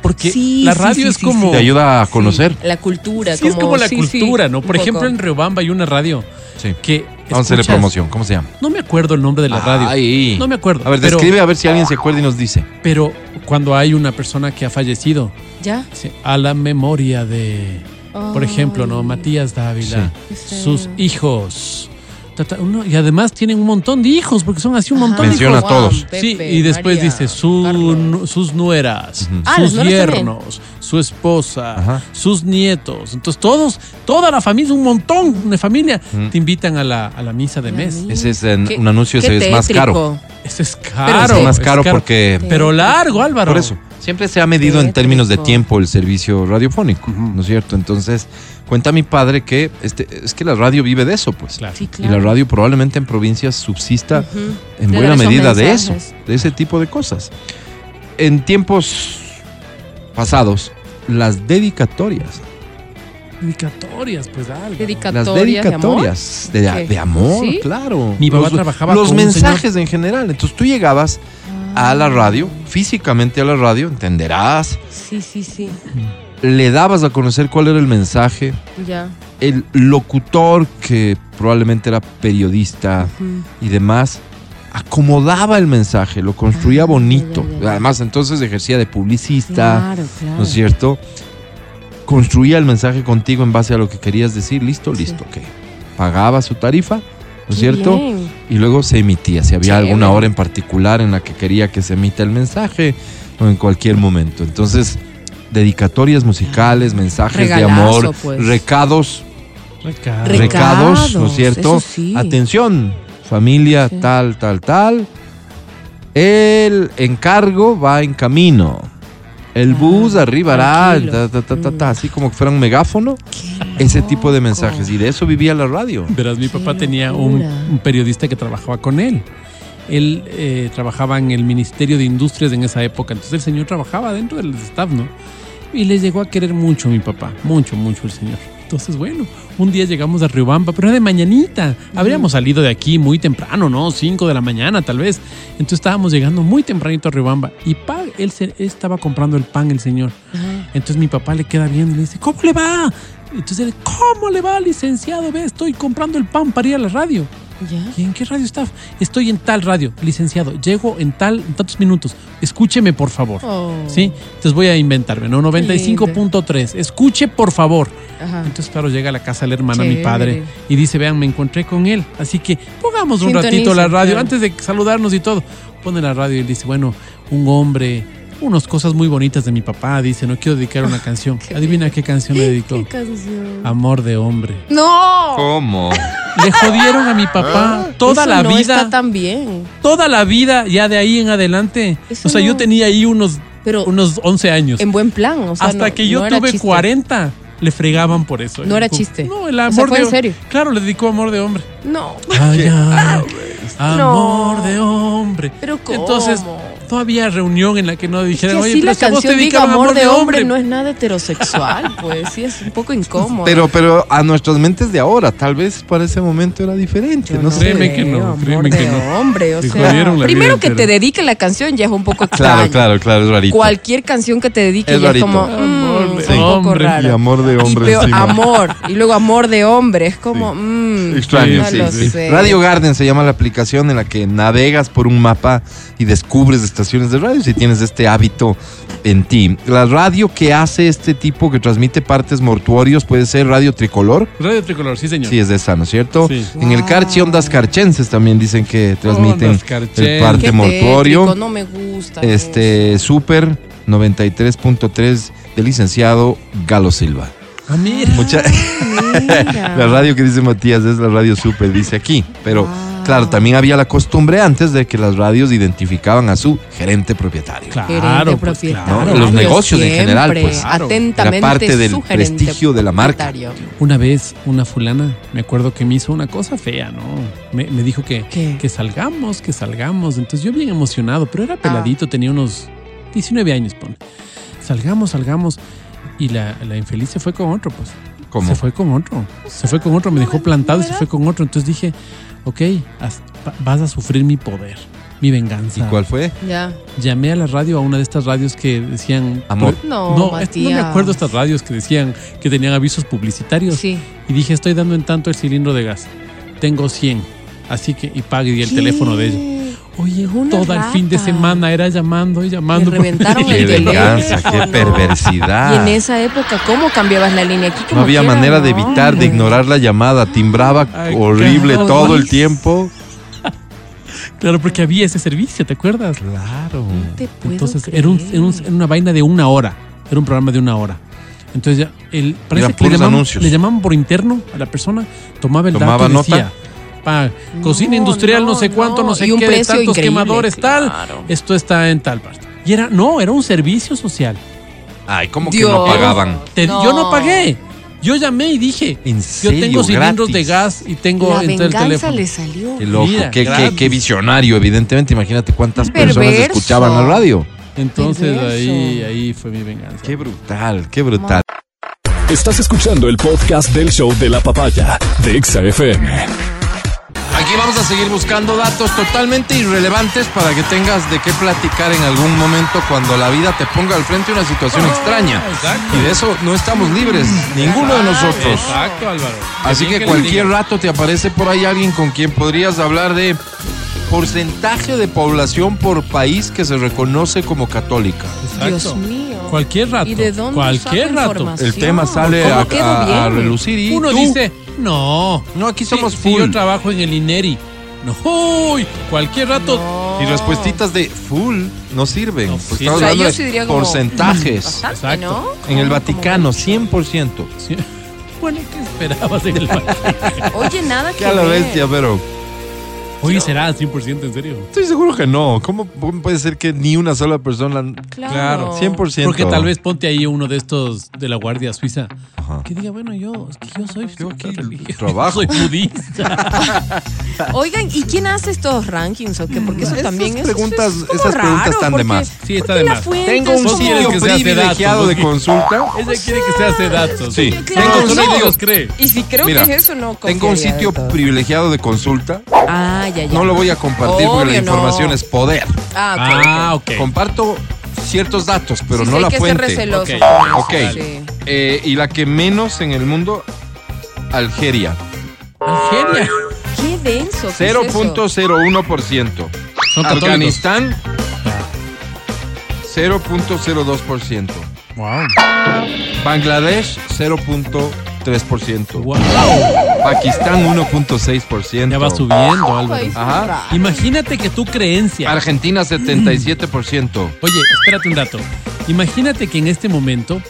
Porque Sí, la sí, radio sí, es sí, como. Te ayuda a conocer. La cultura. Sí, es como la sí, sí, cultura, ¿no? Por ejemplo, poco. en Riobamba hay una radio Sí. que. Vamos a hacerle promoción. ¿Cómo se llama? No me acuerdo el nombre de la radio. Ay. No me acuerdo. A ver, pero, describe a ver si alguien se acuerda y nos dice. pero cuando hay una persona que ha fallecido, ¿Ya? dice, a la memoria de, por ejemplo, ¿no? Matías Dávila, Sí. sus hijos. Uno- y además tienen un montón de hijos, porque son así un montón de Menciona hijos. a todos. Sí, Pepe, y después María, dice su, sus nueras. Ah, sus también. yernos, su esposa, Ajá. sus nietos. Entonces todos, toda la familia, un montón de familia, te invitan a la, a la misa de La mes. Ese es un anuncio, ese es más caro. Ese es Pero caro. sí. Es más caro es porque Pero largo, Álvaro. Por eso, siempre se ha medido en términos de tiempo el servicio radiofónico, ¿no es cierto? Entonces, cuenta mi padre que este, es que la radio vive de eso, pues. Claro. Sí, Y la radio probablemente en provincias subsista en De buena medida de eso, de ese tipo de cosas. En tiempos pasados, las dedicatorias, Dedicatorias, pues Álvaro. las Dedicatorias de amor. dedicatorias de, amor, ¿Sí? claro. Mi papá los, trabajaba los con un mensajes en general. Entonces tú llegabas a la radio, físicamente a la radio, entenderás, Sí, sí, sí. le dabas a conocer cuál era el mensaje, Ya. el locutor, que probablemente era periodista y demás, acomodaba el mensaje, lo construía Ah, bonito. ya, ya, ya. Además, entonces ejercía de publicista, Claro, claro. ¿no es cierto? Construía el mensaje contigo en base a lo que querías decir. Listo, Sí. listo, ok. Pagaba su tarifa, ¿no es cierto? bien. Y luego se emitía. Si había alguna hora en particular en la que quería que se emita el mensaje o en cualquier momento. Entonces, dedicatorias musicales, mensajes Regalazo, de amor, pues. recados, Recados. Recados, recados, ¿no es cierto? eso sí. Atención, familia Sí. tal, tal, tal. El encargo va en camino. El Ah, bus arribará, tranquilo. ta, ta, ta, ta, ta, así como que fuera un megáfono. Qué Ese tipo de mensajes. Y de eso vivía la radio. Verás, mi Qué papá tenía un, un periodista que trabajaba con él. Él eh, trabajaba en el Ministerio de Industrias en esa época, entonces el señor trabajaba dentro del staff, ¿no? Y le llegó a querer mucho mi papá, mucho, mucho el señor. Entonces, bueno, un día llegamos a Riobamba, pero era de mañanita. Habríamos salido de aquí muy temprano, ¿no? Cinco de la mañana, tal vez. Entonces estábamos llegando muy tempranito a Riobamba. Y pa, él, se, él estaba comprando el pan, el señor. Ajá. Entonces mi papá le queda viendo y le dice, ¿cómo le va? Entonces ¿cómo le va, licenciado? Ve, estoy comprando el pan para ir a la radio. Ya. ¿Y en qué radio está? Estoy en tal radio, licenciado. Llego en tal, en tantos minutos. Escúcheme, por favor. Oh. ¿Sí? Entonces voy a inventarme, ¿no? 95.3. Escuche, por favor. Ajá. Entonces, claro, llega a la casa la hermana, mi Chévere. padre, y dice, vean, me encontré con él. Así que pongamos un Sintoniza, ratito la radio, claro. antes de saludarnos y todo. Pone la radio y él dice, bueno, un hombre, unas cosas muy bonitas de mi papá. Dice, no quiero dedicar una canción. Qué Adivina qué canción le dedicó. ¿Qué canción? Amor de hombre. ¡No! ¿Cómo? Le jodieron a mi papá toda Eso la no vida. está tan bien. Toda la vida, ya de ahí en adelante. Eso o sea, yo tenía ahí unos, Pero unos 11 años. en buen plan. O sea, Hasta no- que yo tuve chiste. 40, le fregaban por eso. No era Como- chiste. No, el O sea, amor fue de en serio. Claro, le dedicó amor de hombre. No. Ay, ay, No. amor de hombre. Pero ¿cómo? Entonces, no había reunión en la que no Es que dijeran, oye, pero la que a vos te canción diga dedicaron amor de hombre no es nada heterosexual, pues sí, es un poco incómodo. Pero, pero a nuestras mentes de ahora, tal vez para ese momento era diferente. Yo no sé. Créeme que no, amor créeme que de no. hombre, o sea, primero que entera. te dedique la canción ya es un poco extraño. Claro, claro, claro, es rarito. Cualquier canción que te dedique Es ya rarito. es como Amor mm, es un poco hombre. raro. Y amor de Y hombre peor, amor y luego amor de hombre es como mm, Extraño, no sí, lo sí. sé. Radio Garden se llama la aplicación en la que navegas por un mapa y descubres estaciones de radio si tienes este hábito en ti. La radio que hace este tipo que transmite partes mortuorios puede ser Radio Tricolor. Radio Tricolor, sí, señor. Sí, es de esa, ¿no es cierto? Sí. En el Carchi Ondas Carchenses también dicen que transmiten Ondas el parte mortuorio. tétrico, no me gusta. Este Super 93.3 del licenciado Galo Silva. Ah, mira. Mucha- Mira. La radio que dice Matías es la radio Super, dice aquí. Pero Wow. claro, también había la costumbre antes de que las radios identificaban a su gerente propietario. Gerente Claro, pues, propietario. claro. ¿no? Los negocios en general, pues. Claro. Atentamente Era parte del su prestigio de la marca. Una vez, una fulana, me acuerdo que me hizo una cosa fea, ¿no? Me, me dijo que, ¿Qué? que salgamos, que salgamos. Entonces yo bien emocionado, pero era peladito, Ah. tenía unos 19 años, pone. Salgamos, salgamos. Y la, la infeliz se fue con otro, pues. ¿Cómo? Se fue con otro. Se fue con otro, me dejó plantado y se fue con otro. Entonces dije, ok, vas a sufrir mi poder, mi ¿Y venganza. cuál fue? Ya. Llamé a la radio, a una de estas radios que decían... Amor. No, No, es- no me acuerdo estas radios que decían que tenían avisos publicitarios. Sí. Y dije, estoy dando en tanto el cilindro de gas. Tengo 100. Así que, y pague y el ¿Qué? teléfono de ella. Oye, Una todo el fin de semana era llamando y llamando. Le reventaron Qué el venganza, qué perversidad. Y en esa época, ¿cómo cambiabas la línea? Aquí No había quiera, manera de evitar, de ignorar la llamada. Timbraba Ay, horrible todo el tiempo. Claro, porque había ese servicio, ¿te acuerdas? Claro. No te puedo Entonces, era, un- creer. era un- era una vaina de una hora. Era un programa de una hora. Entonces, ya, el, parece Eran que le llamaban, anuncios. le llamaban por interno a la persona, tomaba el Tomaba dato y nota. Cocina No, industrial, no, no, sé cuánto, no, no. sé Y un qué, precio tantos increíble, quemadores, tal. Esto está en tal parte. Y era, no, era un servicio social. Ay, ¿cómo que no pagaban? Te- No. Yo no pagué. Yo llamé y dije, ¿En yo tengo cilindros Gratis. de gas y tengo La el teléfono. le salió. Qué loco, Mira, qué, qué- gratis. qué visionario, evidentemente. Imagínate cuántas personas escuchaban la radio. Entonces Perverso. ahí, ahí fue mi venganza. Qué brutal, qué brutal. Estás escuchando el podcast del show de la papaya de Exa FM. Aquí vamos a seguir buscando datos totalmente irrelevantes para que tengas de qué platicar en algún momento cuando la vida te ponga al frente una situación extraña. exacto. Y de eso no estamos libres, ninguno de nosotros. Exacto, Álvaro. Así que cualquier rato te aparece por ahí alguien con quien podrías hablar de porcentaje de población por país que se reconoce como católica. Exacto. Dios mío. Cualquier rato. ¿Y de dónde Cualquier rato. El tema sale ¿Cómo a, a- a relucir y Uno tú- dice, no. No, aquí Sí, somos sí, full. yo trabajo en el INERI. No, uy, cualquier rato. No. Y respuestitas de full no sirven. No, porque sí. estamos O sea, hablando yo de sí porcentajes. Bastante, Exacto. ¿no? En el Vaticano, como- 100%. Sí. Bueno, ¿qué esperabas en el Vaticano? Oye, nada que Qué a la bestia, pero Oye, será 100% en serio. estoy seguro que no. ¿Cómo puede ser que ni una sola persona... Claro. 100%. Porque tal vez ponte ahí uno de estos de la Guardia Suiza Ajá. que diga, bueno, yo, es que yo soy Yo aquí trabajo. soy budista. Oigan, ¿y quién hace estos rankings o qué? Porque eso Esas también es- preguntas- es, como esas preguntas raro, están de porque- más. Sí, está de más. Tengo un sitio privilegiado datos, de ¿no? consulta. Ella quiere que se hace datos. Sí. Claro, Tengo un no. sitio- los cree. Y si creo Mira, que es eso, no Tengo un sitio privilegiado de consulta. Ah, ya, ya. No lo voy a compartir porque la no. información es poder. Ah, ok, Ah, ok. Comparto ciertos datos, pero Sí, no sí, la hay que fuente. ser receloso Ok, con eso, ok. sí. Eh, y la que menos en el mundo, Algeria. Algeria. Qué denso. ¿qué es eso? 0.01%. Son católicos. Afganistán, 0.02%. Wow. Bangladesh, 0.3%. Wow. Pakistán, 1.6%. Ya va subiendo, Álvaro. País Ajá. Imagínate que tu creencia. Argentina, 77%. Oye, espérate un dato. Imagínate que en este momento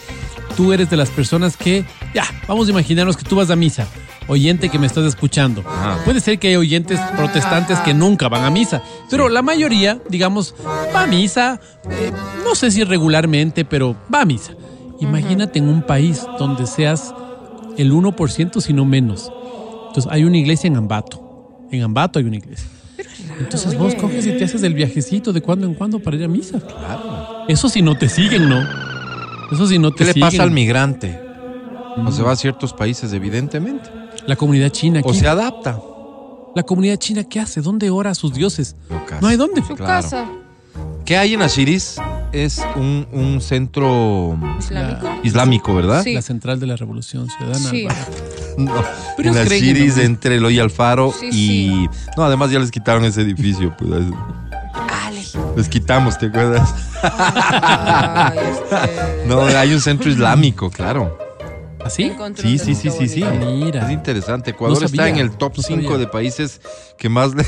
tú eres de las personas que, ya, vamos a imaginarnos que tú vas a misa. Oyente que me estás escuchando. Ajá. Puede ser que hay oyentes protestantes que nunca van a misa, pero la mayoría, digamos, va a misa, eh, no sé si regularmente, pero va a misa. Imagínate en un país donde seas el 1%, si no menos. Entonces, hay una iglesia en Ambato. En Ambato hay una iglesia. Entonces vos coges y te haces el viajecito de cuando en cuando para ir a misa. Claro. Eso si no te siguen, ¿no? Eso si no te ¿Qué le siguen. pasa al migrante? O se va a ciertos países, evidentemente. La comunidad china aquí. O se adapta. la comunidad china, ¿qué hace? ¿Dónde ora a sus dioses? Locas. No hay dónde. Su Claro. casa ¿Qué hay en Ashiris? Es un, un centro islámico. islámico, ¿verdad? Sí. La central de la Revolución Ciudadana. Sí. No, Pero en en Ashiris, lo- entre Eloy Alfaro Sí, y... sí. No, además ya les quitaron ese edificio. Pues, Ale. les quitamos, ¿te acuerdas? Ay, este- No, hay un centro islámico, claro. ¿Así? Encontré Sí, sí, sí, sí, sí. Mira. Es interesante. Ecuador No está en el top no 5 sabía. de países que más le...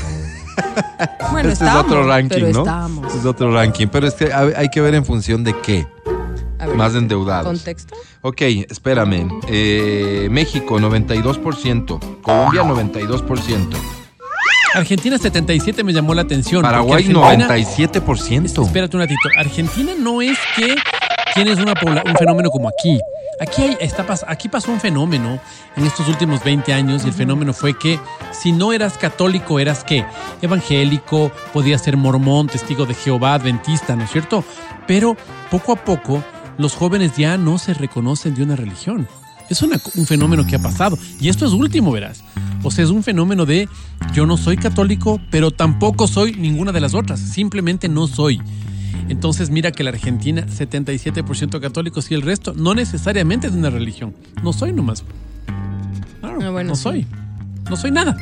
Bueno, este estamos, es otro ranking, pero ¿no? estamos. Es otro ranking. Pero es que hay que ver en función de qué. A ver, Más endeudados. ¿Contexto? Ok, espérame. Eh, México, 92%. Colombia, 92%. Argentina 77 me llamó la atención. Paraguay, Argentina- 97%. Espérate un ratito. Argentina no es que tienes una un fenómeno como aquí. Aquí, hay- está, aquí pasó un fenómeno en estos últimos 20 años y el fenómeno fue que si no eras católico, eras qué? Evangélico, podías ser mormón, testigo de Jehová, adventista, ¿no es cierto? Pero poco a poco los jóvenes ya no se reconocen de una religión. Es una- un fenómeno que ha pasado. Y esto es último, verás. O sea, es un fenómeno de yo no soy católico, pero tampoco soy ninguna de las otras. Simplemente no soy. Entonces mira que la Argentina, 77% católicos y el resto no necesariamente de una religión. No soy nomás. Claro, Ah, bueno, no sí. soy. No soy nada.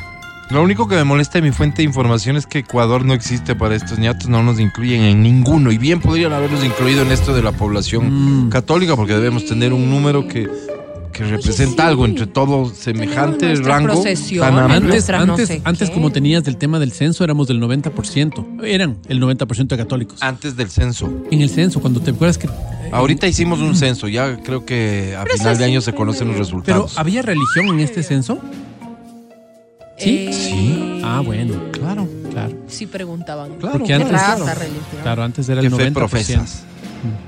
Lo único que me molesta de mi fuente de información es que Ecuador no existe para estos ñatos, no nos incluyen en ninguno. Y bien podrían haberlos incluido en esto de la población Mm. católica, porque debemos tener un número que, que representa sí. algo entre todo semejante rango. tan amplio. Antes, nuestras no antes, sé antes qué. como tenías del tema del censo, éramos del 90%. Eran el 90% de católicos. Antes del censo. En el censo, cuando te acuerdas que... Ahorita hicimos un censo, ya creo que a final de año se conocen los Pero, resultados. ¿había religión en este censo? ¿Sí? Eh, Sí. Ah, bueno, claro, claro. Sí preguntaban. Claro, Porque ¿Qué antes, raza, claro, religión? claro, antes era ¿Qué el 90%. fe profesas?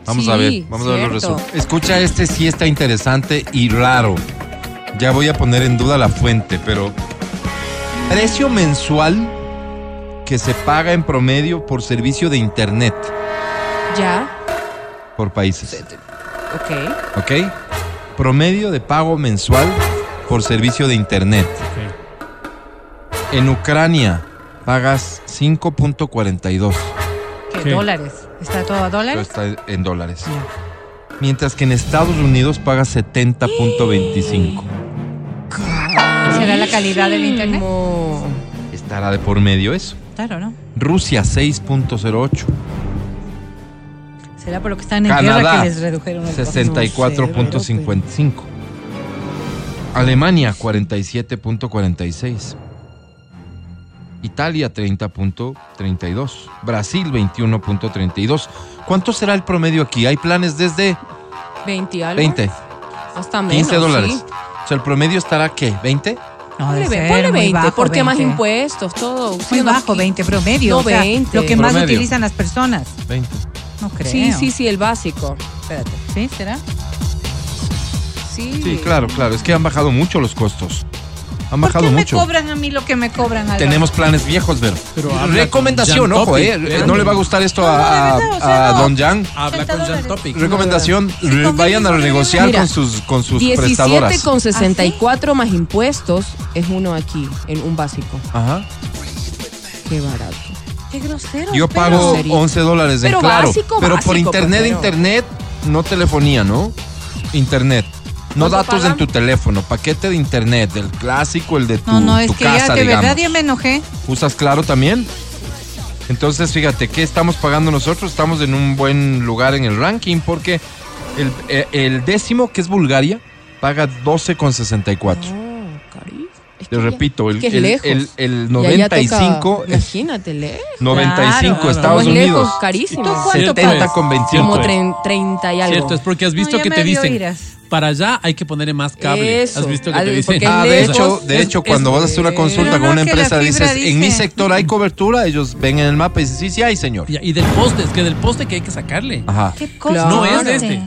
Vamos Sí, a ver, vamos a ver los resultados. Escucha, este sí está interesante y raro. Ya voy a poner en duda la fuente, pero precio mensual que se paga en promedio por servicio de internet Ya. por países. Ok. ¿Ok? Promedio de pago mensual por servicio de internet. Ok. En Ucrania pagas 5.42. ¿Qué? ¿Qué? ¿Dólares? ¿Está todo a dólares? está en dólares. Mientras que en Estados Unidos pagas 70.25. ¿Será la calidad del internet? Estará de por medio eso. Claro, ¿no? Rusia 6.08. ¿Será por lo que están en guerra Canadá que les redujeron el 64.55. Alemania 47.46. Italia 30.32, Brasil 21.32. ¿Cuánto será el promedio aquí? Hay planes desde 20 y algo. 20, Hasta menos. 15 dólares. sí. O sea, el promedio estará ¿qué? ¿20? No, Ponle, ser ponle muy 20, bajo, porque más 20. impuestos, todo. Muy Sí, no, bajo, aquí- 20 promedio. No, o sea, 20. Lo que más Promedio. utilizan las personas. 20. No creo. Sí, sí, sí, el básico. Espérate. ¿Sí? ¿Será? Sí. Sí, claro, claro. Es que han bajado mucho los costos. Han ¿Por bajado qué mucho. me cobran a mí lo que me cobran a Tenemos planes viejos, Vero. Pero Recomendación, con ojo, eh. Topic, No le va a gustar esto No, no, de a, a- verdad, o sea, a no. Don Jan. Habla 80 con Jan. Topic. Recomendación, re- vayan a renegociar Mira, con sus, con sus 17 prestadoras. con 64 más impuestos es uno aquí, en un básico. Ajá. Qué barato. Qué grosero. Yo pero- pago Sería. 11 dólares en Pero claro. básico, pero por básico, internet, pues, pero- internet, no telefonía, ¿no? Internet. No ¿Cuánto datos pagan? en tu teléfono, paquete de internet, el clásico, el de tu, No, no, es tu que casa, ya, de digamos. verdad ya me enojé. ¿Usas claro también? Entonces, fíjate, ¿qué estamos pagando nosotros? Estamos en un buen lugar en el ranking porque el, eh, el décimo, que es Bulgaria, paga 12,64. Oh, es Te que ya- repito, el, es que es el, el, el Y allá toca- 95 es Imagínate, lejos. 95 Claro. Estados Unidos. lejos, carísimo. ¿Tú cuánto 70 pagas? con 21. Como Cierto es. tre- 30 y algo. Cierto, es porque has visto No, que te dicen, iras. para allá hay que ponerle más cable. Eso, Has visto que al- te dicen. Ah, de hecho, de hecho es- cuando vas a hacer una consulta con una empresa, dices, en mi dice- sector hay cobertura, ellos ven en el mapa y dicen, sí, sí hay, señor. Ya, Y del poste, es que del poste que hay que sacarle. Ajá. ¿Qué cosa? No es de este.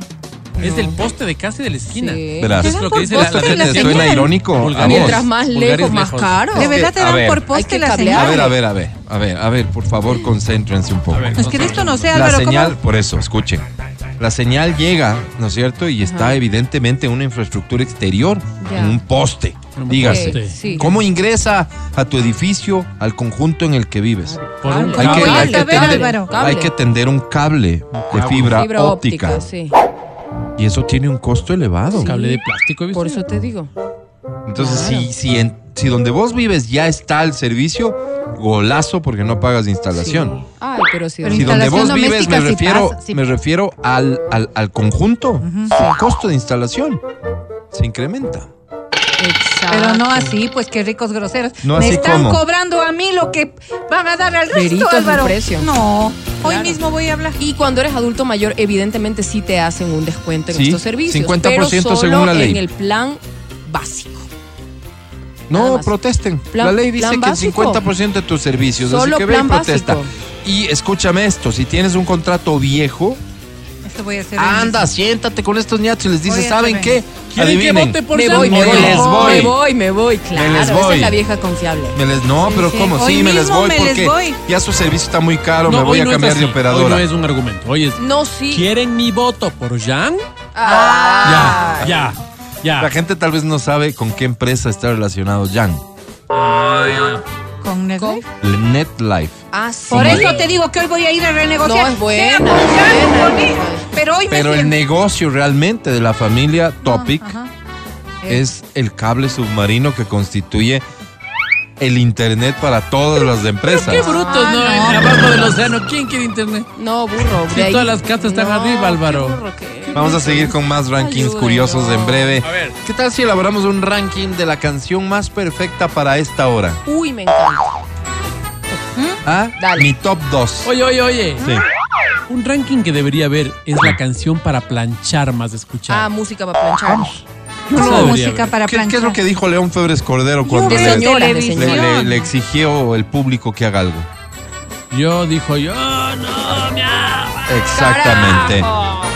Es del poste de casi de la esquina. Sí. Verás. ¿Te Es lo que dice la, la la ¿Te señal. suena señal? irónico? Mientras más lejos, más caro. De verdad te dan ver. por poste la cablear. A señal. ver, a ver, a ver, a ver, a ver, por favor, concéntrense un poco. Ver, Es que de esto no sé, La Álvaro. ¿cómo? señal, por eso, escuchen. La señal llega, ¿no es cierto? Y está Ajá. evidentemente en una infraestructura exterior, en un poste, Un dígase. poste. Sí. ¿Cómo ingresa a tu edificio, al conjunto en el que vives? Por un Cable. Hay que, hay que tender, hay que tender un cable de fibra, Fibra óptica. óptica, sí. Y eso tiene un costo elevado. Sí. Cable de plástico, ¿viste? Por eso te digo. Entonces, Claro. si, si, en- si donde vos vives ya está el servicio, golazo porque no pagas de instalación. Sí. Ay, pero sí. Pero Si donde vos vives, me refiero, pasa, me refiero al, al, al conjunto. El costo de instalación se incrementa. Exacto. Pero no así, pues qué ricos groseros. No Me así están como. cobrando a mí lo que van a dar al resto, Veritos Álvaro. precio. No, hoy Claro. mismo voy a hablar. Y cuando eres adulto mayor, evidentemente sí te hacen un descuento en Sí, estos servicios. 50% pero según la ley. En el plan básico. Nada No, más. protesten. Plan- la ley dice plan que el básico. 50% de tus servicios. Solo así que ve y plan protesta. básico. Y escúchame esto, si tienes un contrato viejo, Voy a hacer. anda, mismo. siéntate con estos ñatos y les dices, ¿saben qué? ¿Quieren que vote por Me Jan? voy, me Me voy, me voy, me voy, claro. les Esa es la vieja confiable. Me les- no, pero sí. ¿cómo? Hoy Sí, me les voy me les porque voy. ya su servicio está muy caro, No, me voy a no cambiar de. Hoy operadora. no es un argumento. Hoy es. No, sí. ¿Quieren mi voto por Jan? Ah. Ya, ya, ya. La gente tal vez no sabe con qué empresa está relacionado Jan. Con Netflix. NetLife. Ah, sí. Por eso te digo que hoy voy a ir a renegociar. No, es buena, Pero me el siento- negocio realmente de la familia Topic es el cable submarino que constituye el internet para todas las empresas. Qué brutos, Ah, ¿no? no. Abajo del océano. ¿Quién quiere internet? No, burro. Si todas las casas están No, arriba, Álvaro. qué burro que- Vamos a seguir con más rankings curiosos en breve. A ver. ¿Qué tal si elaboramos un ranking de la canción más perfecta para esta hora? Uy, me encanta. ¿Ah? Dale. Mi top 2. Oye, oye, oye. Sí. Un ranking que debería haber es la canción para planchar más escuchada. Ah, música para planchar. Yo ¿Cómo no debería música para ¿Qué, planchar? qué es lo que dijo León Febres Cordero cuando De le, señora, de le- señora. le- le exigió el público que haga algo? Yo dijo yo, no, ama. Exactamente.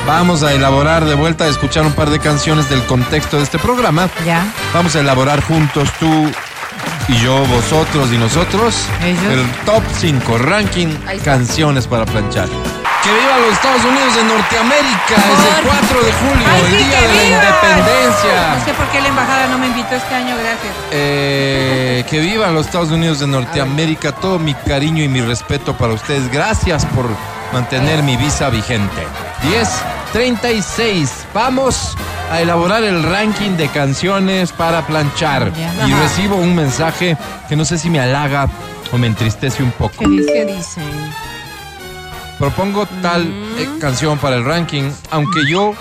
Vamos a elaborar de vuelta, a escuchar un par de canciones del contexto de este programa. Ya. Vamos a elaborar juntos tú y yo, vosotros y nosotros Ellos. el top 5 ranking canciones para planchar. Que viva los Estados Unidos de Norteamérica, es el Por- 4 de julio, ¡Ay, el sí, día de la viva! independencia. No sé por qué la embajada no me invitó este año, gracias. Eh, que vivan los Estados Unidos de Norteamérica, todo mi cariño y mi respeto para ustedes. Gracias por mantener mi visa vigente. 10, 36. Vamos a elaborar el ranking de canciones para planchar. Y Ajá. recibo un mensaje que no sé si me halaga o me entristece un poco. ¿Qué dice? ¿Qué dicen? Propongo tal eh, canción para el ranking, aunque yo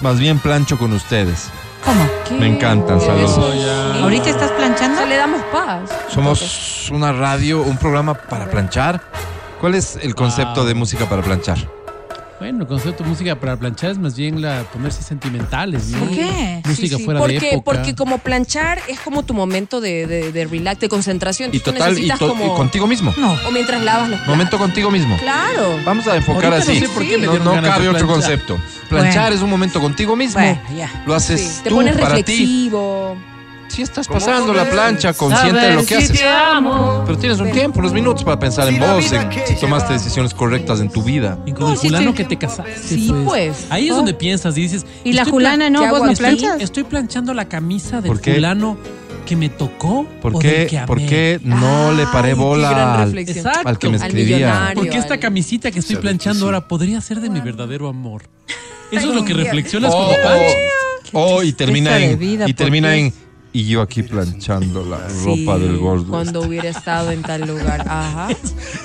más bien plancho con ustedes. ¿Cómo? Me encantan, saludos. Eso ya. ¿Ahorita estás planchando? Le damos paz. Somos una radio, un programa para planchar. ¿Cuál es el concepto Wow. de música para planchar? Bueno, el concepto de música para planchar es más bien la ponerse sentimentales, ¿no? ¿Por qué? Música Sí, sí, fuera porque, de época. Porque como planchar es como tu momento de, de, de relax, de concentración. Y Tú total, y, necesitas to- como... y contigo mismo. No. O mientras lavas los platos. Momento contigo mismo. Claro. Vamos a enfocar Ahorita no así. sé por qué me no no cabe otro concepto. Planchar Bueno. es un momento contigo mismo. Bueno, ya. Lo haces Sí, Te tú pones para ti. Sí estás pasando la plancha consciente de lo que haces. Pero tienes un tiempo, unos minutos para pensar en vos, en si tomaste decisiones correctas en tu vida. Y con No, el fulano que te casaste. Sí, pues. Ahí es Oh. donde piensas y dices. ¿Y la fulana no? ¿Qué ¿Vos no planchas? Estoy planchando la camisa del fulano que me tocó. ¿Por o del qué, que amé. ¿por qué no le paré bola al, al que me escribía? Porque esta camisita que estoy planchando ahora podría ser de mi verdadero amor. Eso es lo que reflexionas Oh, como plancha. oh, y termina en vida, y ¿por termina en y yo aquí planchando la ropa Sí, del gordo. Cuando hubiera estado en tal lugar. Ajá.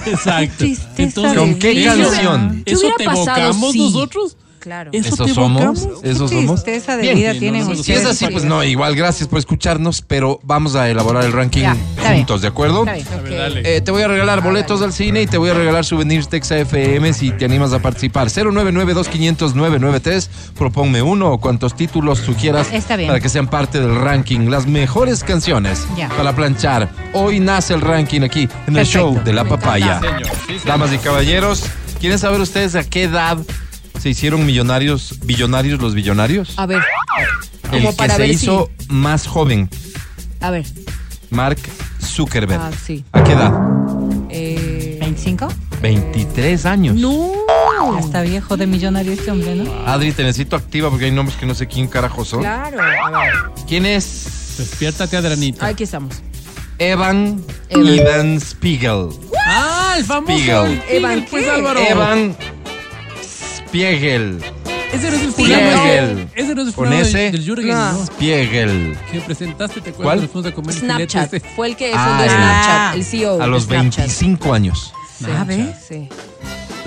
Exacto. Entonces, ¿Con qué eso- canción? ¿Qué ¿Eso te evocamos si? nosotros? Claro. ¿Eso Eso te somos, eso somos. tristeza de Bien. vida tienen no, no me Si es así, pues Dios. no, igual gracias por escucharnos, pero vamos a elaborar el ranking Ya, está bien. juntos, ¿de acuerdo? Está bien. Eh, te voy a regalar boletos al cine y te voy a regalar souvenirs Texa FM si te animas a participar. 099-2500-993. Proponme uno o cuantos títulos sugieras Está bien. para que sean parte del ranking. Las mejores canciones Ya. para planchar. Hoy nace el ranking aquí en el show de la papaya. encanta. Señor, sí, señor. Damas y caballeros, ¿quieren saber ustedes a qué edad se hicieron millonarios, billonarios los billonarios? A ver. el como que para se ver hizo más joven, A ver. Mark Zuckerberg. Ah, sí. ¿A qué edad? Eh, ¿25? 23 años. no. Está viejo de millonario este hombre, ¿no? Adri, te necesito activa porque hay nombres que no sé quién carajo son. Claro. A ver. ¿Quién es Despiértate, Adranita. Aquí estamos. Evan Evan. Evan Spiegel? Ah, el famoso. Spiegel. Evan, pues ¿qué? Álvaro. Evan Spiegel. Ese no es el Spiegel. Ese no es el Con ese. del, del Jürgen, No. ¿no? Spiegel. Que presentaste, te acuerdas, ¿Cuál? nos fuimos a comer Snapchat. este. Fue el que Ah, fundó ya. Snapchat. El CEO. A los Snapchat. 25 años. Sí, Ah. Sí.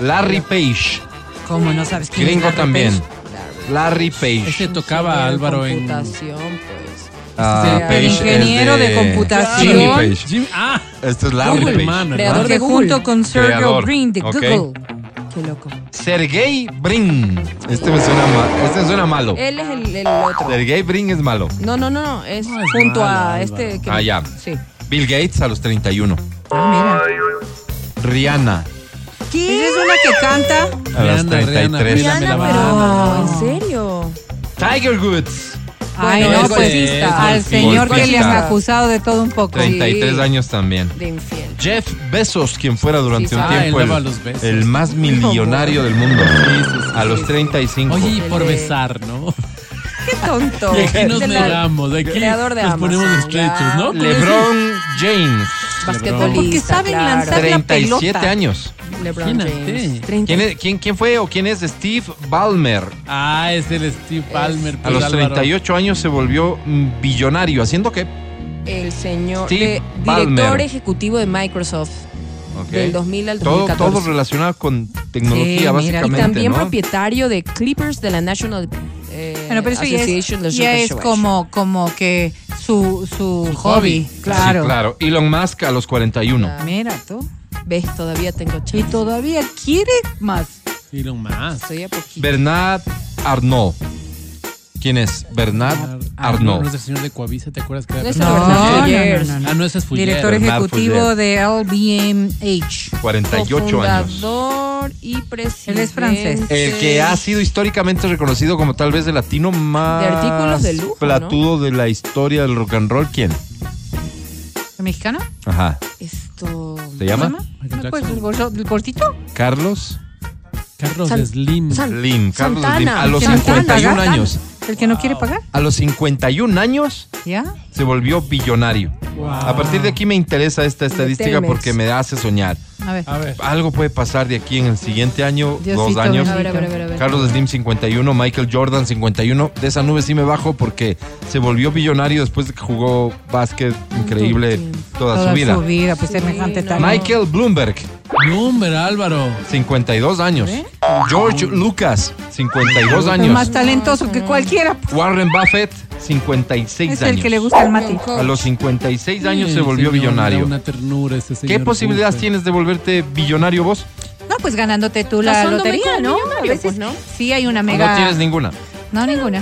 Larry Page. ¿Cómo no sabes quién es Gringo Larry también. Page? Larry Page. Ese tocaba de Álvaro en. computación, pues. Ah, Sí, Page el es ingeniero de computación. Jimmy Page. Ah, Este es Larry Google, Page. Creador de Google. junto con Sergey Creador. Brin de. Google. Qué loco. Sergey Brin. Este me suena, ma- este me suena malo. Él es el, el otro. Sergey Brin es malo. No, no, no, no. Es No, es junto malo, a este. Que Ah, ya. Sí. Bill Gates a los 31. Ah, mira. Rihanna Esa es una que canta. a Rihanna, Rihanna, 33. Rihanna. Rihanna, la pero. ¿En serio? Tiger Woods, Ay, Bueno, no, es pues al señor que le han acusado de todo un poco. 33 años también. De infiel. Jeff Bezos, quien fuera durante Sí, un. Ah, tiempo el, más millonario del mundo. Sí, sí, sí. A los 35. Oye, y por de- besar, ¿no? Qué tonto. Y aquí nos De negamos, creador de nos Amazon, ponemos estrechos, ya. ¿no? LeBron James, Basquetbolista. Porque saben claro. lanzar la 37 pelota. años. LeBron Imagínate. James. 30. ¿Quién, es- quién, quién fue o quién es Steve Ballmer? Ah, es el Steve Palmer. A pues, los Álvaro. 38 años se volvió mm, billonario. ¿Haciendo qué? El señor. Steve de- Ballmer. director ejecutivo de Microsoft. Ok. Del 2000 al Todo, 2014. todo relacionado con tecnología, Sí, mira. básicamente. Y también ¿no? propietario de Clippers de la National eh, Bueno, pero eso ya Association es, ya es como, como que su, su, Su hobby. hobby. Claro. Sí, claro. Elon Musk a los 41. Ah. Mira tú. Ves, todavía tengo chance. Y todavía quiere más. Elon Musk. Estoy a poquito. Bernard Arnault. ¿Quién es? Bernard Arnault. es el señor de Coavisa, ¿te acuerdas que era? No No, no, no. Ah, no, ese es Fuller. Director Bernard ejecutivo Fuller. de LVMH. 48 años. Y presidente. Él es francés. El que ha sido históricamente reconocido como tal vez el latino más De artículos de lujo, platudo de la historia del rock and roll. ¿Quién? ¿El mexicano? Ajá. Esto. ¿Se llama? ¿No, pues, el, gordo- el cortito? Carlos Carlos San- Slim. San- Slim. Carlos Santana. Slim. A los ¿Que no quiere 51 pagar? años. ¿El que no quiere pagar? A los 51 años ¿Ya? se volvió billonario. Wow. A partir de aquí me interesa esta estadística Telmex. porque me hace soñar. A ver. A ver. Algo puede pasar de aquí en el siguiente año, Diosito dos años. A ver, a ver, a ver. A ver. Carlos Slim 51, Michael Jordan 51. De esa nube sí me bajo porque se volvió billonario después de que jugó básquet increíble toda, Toda su vida. su vida, pues Sí, semejante no. Michael Bloomberg, No, hombre, Álvaro. 52 años. ¿Eh? George Lucas, 52 Es años. más talentoso que cualquiera. Warren Buffett, 56 Es años. el que le gusta el mate. A los 56 años Sí, se volvió señor, billonario. Una ternura ese señor. ¿Qué posibilidades Buffett. tienes de volverte billonario vos? No, pues ganándote tú la lotería, ¿no? A veces pues, ¿no? sí hay una mega. No tienes ninguna. No, ninguna.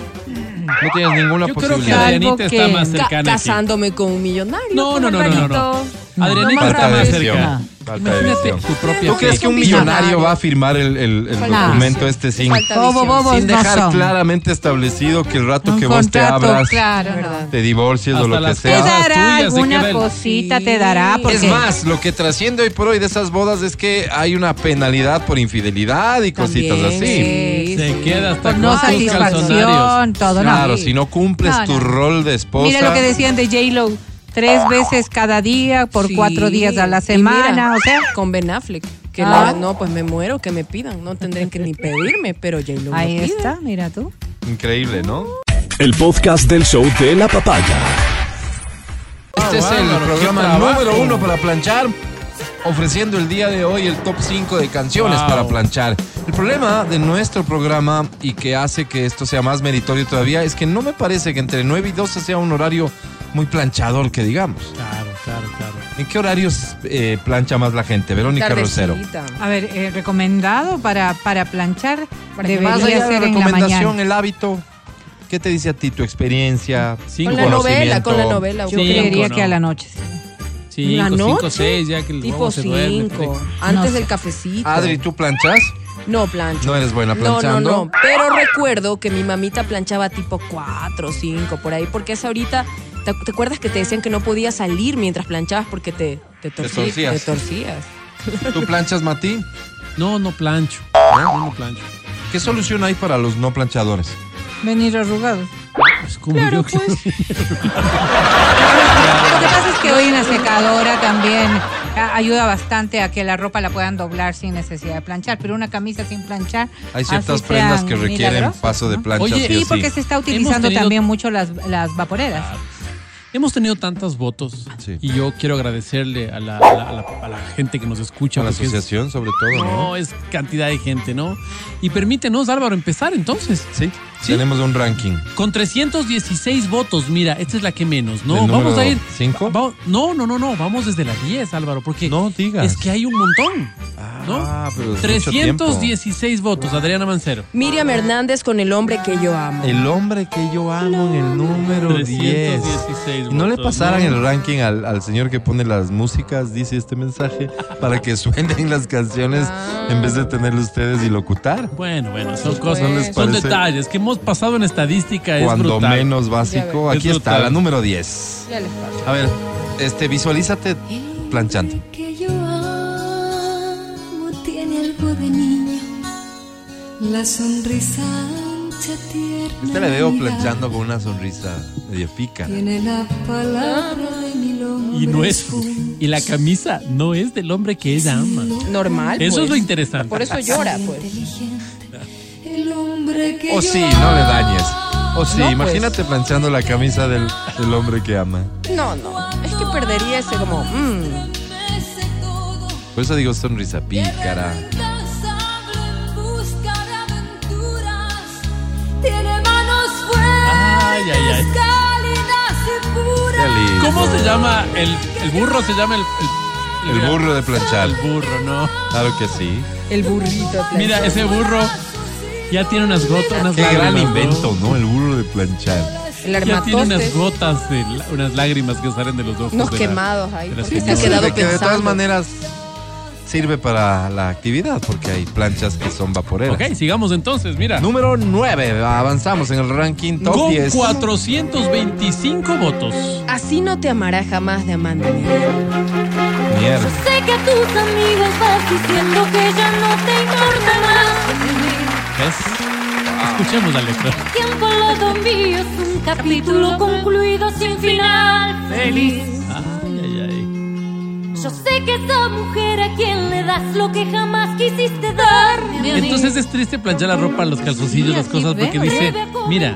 No tienes ninguna Yo creo que posibilidad. Adrianita que- está más Ca- cercana. aquí. casándome con un millonario. No, no, con no, no, no, no. Adrianita No, está Falta de más visión. cerca. Falta de Imagínate visión. tu propia ¿Tú crees que un millonario va a firmar el, el- el Falta documento visión. este sin, Falta Bobo, visión. bobo. sin no dejar son. claramente establecido que el rato Un que vos te contrato, abras, claro, ¿Verdad? no. te divorcies o Hasta lo que las Te sea? cosas dará tuyas, se alguna el- cosita, te dará. Porque Es más, lo que trasciende hoy por hoy de esas bodas es que hay una penalidad por infidelidad y cositas También, así. sí, Se queda hasta por con no tus calzonarios. satisfacción, todo, Claro, si no cumples No, tu no. rol de esposa. Mira lo que decían de J-Lo. Tres veces cada día, por Sí. cuatro días a la semana, mira, o sea. Con Ben Affleck. Que Ah. la- no, pues me muero, que me pidan. No tendrían que ni pedirme, pero J-Lo Ahí lo pide. está, mira tú. Increíble, ¿no? El podcast del show de la papaya. Este es el programa número uno para planchar, ofreciendo el día de hoy el top 5 de canciones Wow. para planchar. El problema de nuestro programa y que hace que esto sea más meritorio todavía es que no me parece que entre 9 y 12 sea un horario muy planchador, que digamos. Claro, claro, claro. ¿En qué horarios eh, plancha más la gente? Verónica Rosero. A ver, eh, recomendado para, para planchar Para debería Más allá de ser la en la recomendación, mañana. el hábito. ¿Qué te dice a ti tu experiencia? Cinco. Con la novela, con la novela. Yo Sí, creería no. que a la noche. sí. Cinco, ¿La cinco, noche? seis, ya que el Tipo huevo se duerme. 5. Antes No sé. del cafecito. Adri, ¿tú planchas? No plancho. No eres buena No, planchando. no, no. Pero recuerdo que mi mamita planchaba tipo 4 o 5 por ahí, porque es ahorita. ¿Te, te acuerdas que te decían que no podías salir mientras planchabas porque te, te, torcí- torcías. te torcías? ¿Tú planchas, Mati? No, no plancho. No, no plancho. ¿Qué solución hay para los no planchadores? Venir arrugados. Es como yo que- Lo que pasa es que hoy una secadora también a- ayuda bastante a que la ropa la puedan doblar sin necesidad de planchar, pero una camisa sin planchar. Hay ciertas prendas que requieren paso de plancha Oye, sí Sí, porque se está utilizando tenido- también mucho las, las vaporeras. Hemos tenido tantos votos Sí. y yo quiero agradecerle a la, a la- a la- a la gente que nos escucha. A la es- asociación, sobre todo, ¿no? no, es cantidad de gente, ¿no? Y permítenos, Álvaro, empezar entonces. Sí, Sí. tenemos un ranking. Con 316 votos, mira, esta es la que menos, ¿no? ¿El número Vamos a ir. cinco? va- no, no, no, no, vamos desde la 10, Álvaro, porque No digas. es que hay un montón, ¿no? Ah, pero es mucho tiempo. 316 votos, Adriana Mancero. Miriam Hernández con el hombre que yo amo. El hombre que yo amo en el número 10. 316 ¿Y no le votos, pasaran ¿no? el ranking al, al señor que pone las músicas, dice este mensaje, para que suenen las canciones en vez de tenerlo ustedes y locutar? Bueno, bueno, son Pues, cosas, ¿no les son detalles que hemos pasado en estadística. Es Cuando brutal. menos básico. Es Aquí está, brutal. la número 10. Ya les paso. A ver, este, visualízate planchando. que yo amo tiene algo de niño. La sonrisa ancha, tierna. Este le veo planchando con una sonrisa medio pica. Tiene la palabra de mil hombres. Y no es. Y la camisa no es del hombre que ella ama. Normal. Eso pues. es lo interesante. Por eso llora, pues. O yo sí, no le dañes. O sí, No, pues. imagínate planchando la camisa del, del hombre que ama. No, no. Es que perdería ese como. mm. Por eso digo sonrisa pícara. Incansable en busca de aventuras. Tiene manos fuertes, Ay, ay, ay. Qué. ¿Cómo se llama? El, el burro se llama el. El, El burro de planchar. El burro, ¿no? Claro que sí. El burrito. de Mira, planchar. ese burro ya tiene unas gotas, unas Qué lágrimas. gran invento, ¿no? El burro de planchar. El Ya tiene unas gotas, de, unas lágrimas que salen de los ojos. Unos de la- quemados ahí. de porque se ha quedado que de todas pensando. maneras sirve para la actividad porque hay planchas que son vaporeras. Ok, sigamos entonces, mira. Número 9. Avanzamos en el ranking top Con 10. 425 votos. Así no te amará jamás de Amanda Miguel. Mierda. Sé que a tus amigos vas diciendo que ya no te importa más. ¿Ves? Escuchemos la letra. Tiempo al lado mío es un capítulo concluido sin final feliz. Ay, ay, ay. Yo sé que esa mujer a quien le das lo que jamás quisiste darme. a mí. Entonces es triste planchar la ropa, los calzoncillos, las cosas, porque dice, mira,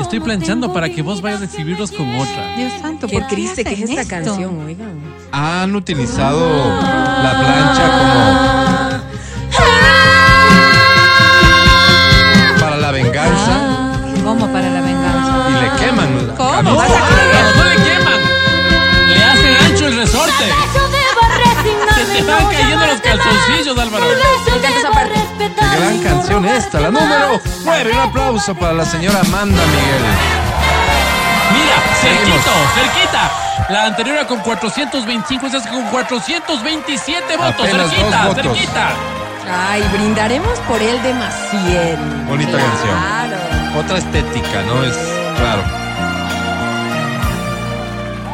estoy planchando para que vos vayas a exhibirlos con otra. Dios santo, Qué ¿por qué triste que es esta esto? canción, oigan. Han utilizado la plancha como. No, Vas a no le queman. Le hacen ancho el resorte. Se te van cayendo los calzoncillos, Álvaro. Me encanta esa parte. Qué gran canción esta, la número amar. 9. Un aplauso para la señora Amanda Miguel. Mira, cerquito, cerquita. La anterior era con 425, esta es con 427 votos. Apenas cerquita, dos votos. cerquita. Ay, brindaremos por él de más 100. Bonita Claro. canción. Otra estética, ¿no? Es claro.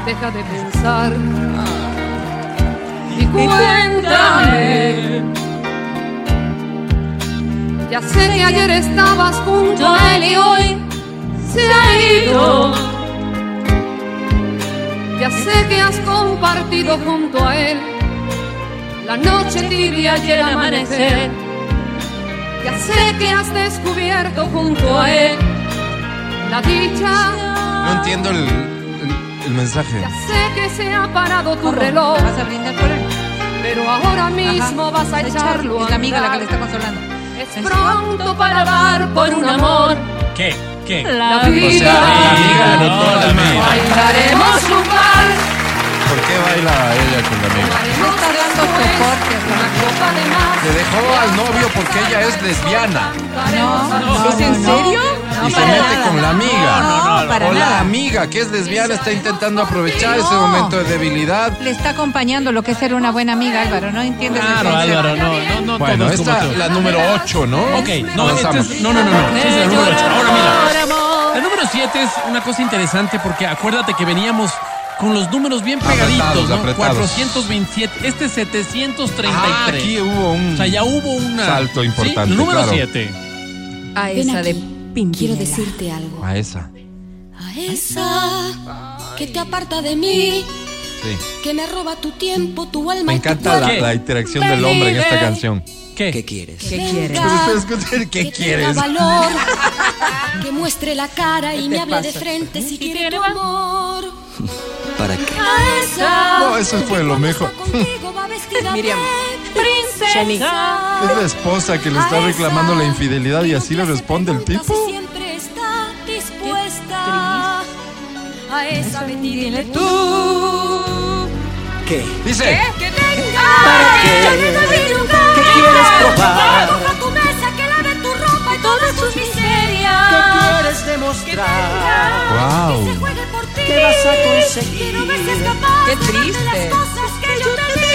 Deja de pensar y cuéntame. Ya sé que ayer estabas junto a él y hoy se ha ido. Ya sé que has compartido junto a él la noche tibia y el amanecer. Ya sé que has descubierto junto a él la dicha. No entiendo el, el- mensaje. Ya sé que se ha parado tu reloj, ¿Vas a brindar por él? pero ahora mismo Ajá. vas a Es echarlo Char- a Es la amiga la que le está consolando. Es pronto para dar por un amor ¿Qué? ¿Qué? la O vida. sea, la amiga anotó a la amiga. Bailaremos un vals, ¿Por qué baila ella con la amiga? No está dando soporte. una copa de más. Le dejó al novio porque ella es lesbiana. No, ¿Es en serio? No, y se mete nada. con la amiga. No, no, para o la nada. amiga que es lesbiana está intentando aprovechar ese momento de debilidad. Le está acompañando lo que es ser una buena amiga, Álvaro. No entiendes Claro. Álvaro, no, no, no. Bueno, todo como esta la número 8, ¿no? Ok, no, no, no, no, no. Sí, es la número 8. Ahora mira. La número 7 es una cosa interesante porque acuérdate que veníamos con los números bien pegaditos, Apretados, ¿no? apretados. 427, este es 733. Ah, aquí hubo un O sea, ya hubo una salto ¿Sí? importante. Número claro. 7. A Ven esa de. Pimpinela. Quiero decirte algo. A esa. A esa que te aparta de mí, Sí. que me roba tu tiempo, tu alma Me y tu encanta la, la interacción del hombre en esta canción. ¿Qué? ¿Qué quieres? ¿Qué quieres? venga, ¿Qué que quieres? valor, que muestre la cara y ¿Qué me hable de frente si quiere tu amor. ¿Para qué? No, eso fue lo mejor. Miriam. princesa. Es la esposa que le está reclamando la infidelidad y así le responde el tipo. Si siempre está dispuesta. A esa dile tú. ¿Qué? Dice, Que venga. ¿Para qué? ¿Qué quieres probar? Coja tu mesa, que lave tu ropa y todas tus miserias. ¿Qué quieres Que demostrar? venga, Wow. Que se juegue por ti. ¿Qué vas a conseguir? Capaz Qué triste. las cosas que yo te di.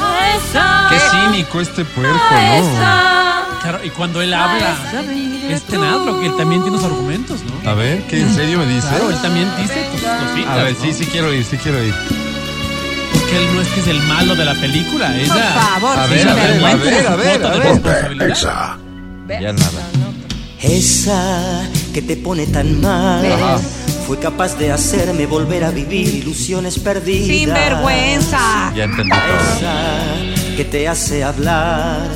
A esa. qué cínico este puerco, A ¿no? esa. Claro, y cuando él habla, es tenaz, que él también tiene sus argumentos, ¿no? A ver, ¿qué en serio me dice? Claro, él también dice tus cositas, A ver, ¿no? sí, sí quiero ir, sí quiero ir. Porque él no es que es el malo de la película, ella... Por favor, A sí, ver, a ver, a ver, a ver, a ver. Ya nada. Esa que te pone tan mal. Fue capaz de hacerme volver a vivir ilusiones perdidas. Sin vergüenza. Ya entendí todo. Esa que te hace hablar.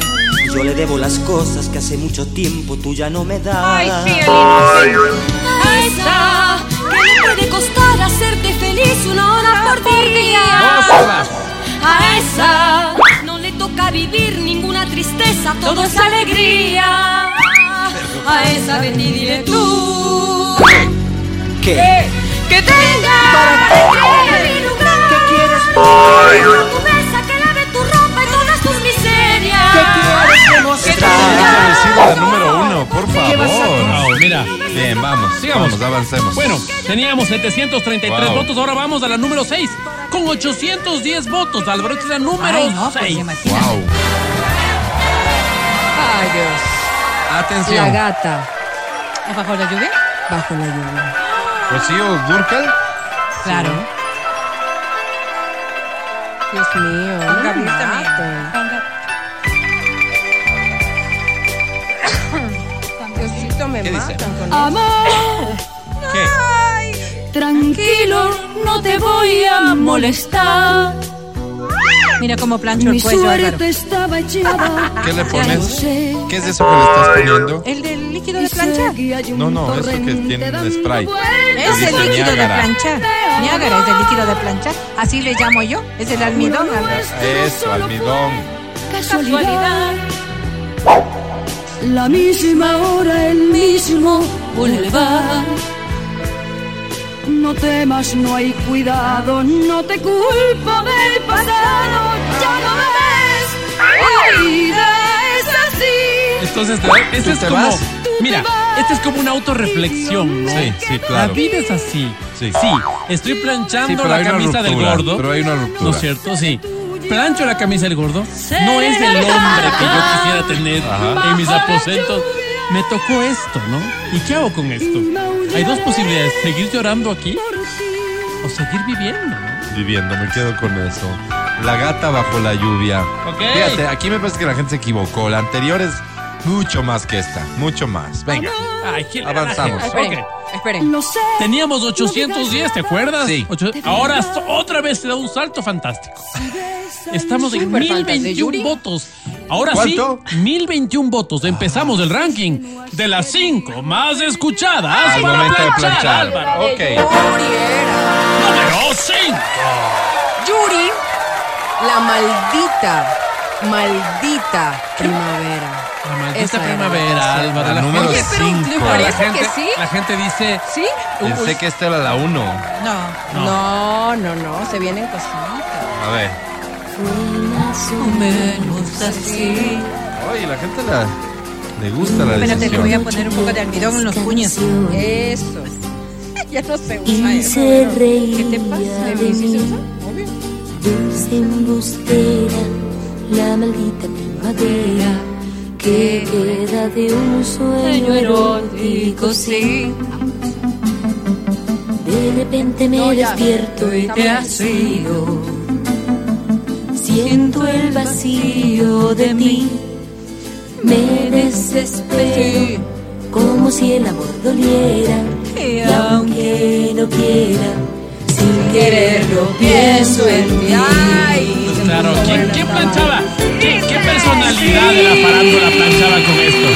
Yo le debo las cosas que hace mucho tiempo tú ya no me das. Ay, sí, el inocente. A esa que le puede costar hacerte feliz una hora por día. A esa no le toca vivir ninguna tristeza, todo es alegría. A esa ven y dile tú ¿Qué? que tenga ¿Qué ¿Qué quieres? tu mesa, que lave tu ropa y todas tus miserias. ¿Qué quieres demostrar? ha sido la número uno, por favor. Wow, mira. Bien, vamos, Sigamos. vamos, avancemos. Bueno, teníamos 733 Wow. votos, ahora vamos a la número 6, con 810 votos. Álvaro, es la número Ay, no, pues 6. imagínate. Wow. Ay, Dios. La Atención. gata ¿Bajo la lluvia? bajo la lluvia. Rocío Durcal. Claro. Dios mío. Con no Gabriel me también. Con Gab- Diosito me ¿Qué dice? matan con eso. Amor, ¿Qué? tranquilo, no te voy a molestar. Mira cómo plancho Mi el cuello, Álvaro. suerte estaba echada. ¿Qué le pones? ¿Qué es eso que le estás poniendo? El del líquido de planchar. un No, no, eso que tiene dando spray. Es el líquido de planchar. Niágara es el líquido de planchar. Así le llamo yo. Es el almidón. Álvaro. Eso, almidón. Casualidad. La misma hora, el mismo boulevard. No temas, no hay cuidado, no te culpo del pasado, ya no me ves. La vida es así. Entonces, este ¿Tú es como. vas? Mira, esta es como una autorreflexión, ¿no? Sí, sí, La claro. vida es así. Sí. Sí, estoy planchando Sí, la camisa del ruptura, gordo. pero hay una ruptura. ¿No es cierto? Sí. Plancho la camisa del gordo. No es el hombre que yo quisiera tener Ajá. en mis aposentos. Me tocó esto, ¿no? ¿Y qué hago con esto? Hay dos posibilidades. Seguir llorando aquí o seguir viviendo, ¿no? Viviendo, me quedo con eso. La gata bajo la lluvia. Ok. Fíjate, aquí me parece que la gente se equivocó. La anterior es mucho más que esta, mucho más. Venga, Ay, ¿qué le da la avanzamos. gente? Esperen. Lo sé. Teníamos 810, ¿te acuerdas? Sí. Ocho- Ahora otra vez se da un salto fantástico. Estamos en Súper faltas de 1021 Yuri. votos. Ahora ¿Cuánto? sí, 1021 votos. Empezamos el ranking de las 5 más escuchadas Al para momento de planchar, planchar. Álvaro. Ok. Yuri era. Número 5. Yuri, la maldita, maldita primavera. Era primavera. Álvaro. La La número gente- Oye, pero cinco. ¿le la parece gente, que sí? la gente dice, ¿Sí? Pensé que esta era la uno. No. No, no, no, se vienen cositas. A ver. Más o menos así. Oye, la gente la, le gusta la Espérate, le voy a poner un poco de almidón en los puños. Eso. ya no se usa Y eso. se ¿no? reía ¿Qué te pasa? ¿Sí se usa? Obvio. Dulce embustera, la maldita primavera que queda de un sueño erótico, sí. De repente me No, ya. despierto y te has ido. Siento el vacío de ti, me desespero, como si el amor doliera. Y aunque no quiera, sin quererlo pienso en ti. Ay, claro, ¿quién, quién planchaba? ¿Qué, qué personalidad de la farándula planchaba con esto?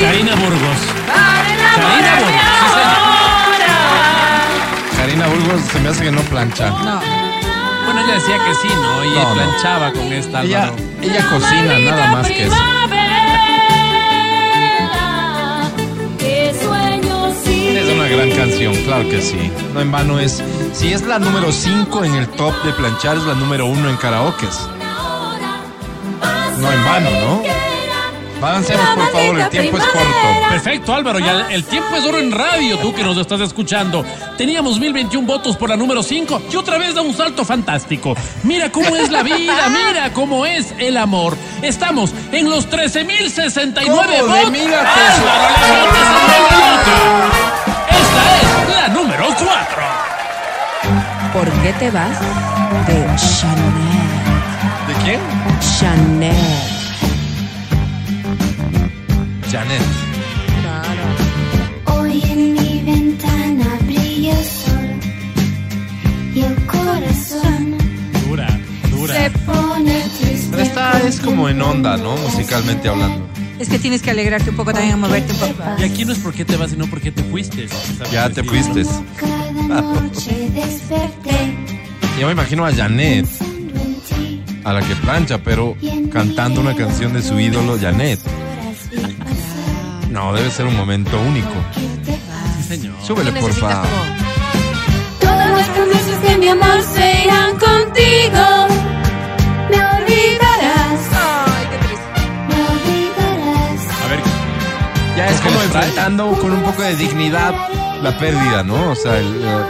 Karina Burgos. Karina Burgos, sí, señor. Karina Burgos se me hace que no plancha. No. Bueno, ella decía que sí, ¿no? Y No, no. planchaba con esta, Ella, Álvaro. ella cocina nada más que eso. Es una gran canción, claro que sí. No en vano es. Si es la número 5 en el top de planchar, es la número 1 en karaokes. No en vano, ¿no? Avancemos, por favor, el tiempo es corto. Perfecto, Álvaro. Ya el tiempo es oro en radio, tú que nos estás escuchando. Teníamos 1021 votos por la número 5 y otra vez da un salto fantástico. Mira cómo es la vida, mira cómo es el amor. Estamos en los 13.069 ¿Cómo de votos. mira, Álvaro, levantes el dedo. Esta es la número 4. ¿Por qué te vas? De Chanel. ¿De quién? Chanel. Janet. Claro. Hoy en mi ventana brilla el sol y el corazón Dura, dura. se pone triste. Pero esta es como en onda, ¿no? Musicalmente hablando. Es que tienes que alegrarte un poco también, a moverte un poco. Y aquí no es por qué te vas, sino por qué te fuiste. Ya te fuiste. Cada noche desperté Yo me imagino a Janet. A la que plancha, pero cantando una canción de su ídolo, Janet. No, debe ser un momento único. Sí, señor. Súbele, por favor. Todas las promesas de mi amor se irán contigo. Me olvidarás, Ay, qué triste. me olvidarás. A ver, Ya es ¿Qué como enfrentando con un poco de dignidad la pérdida, ¿no? O sea, el, eh,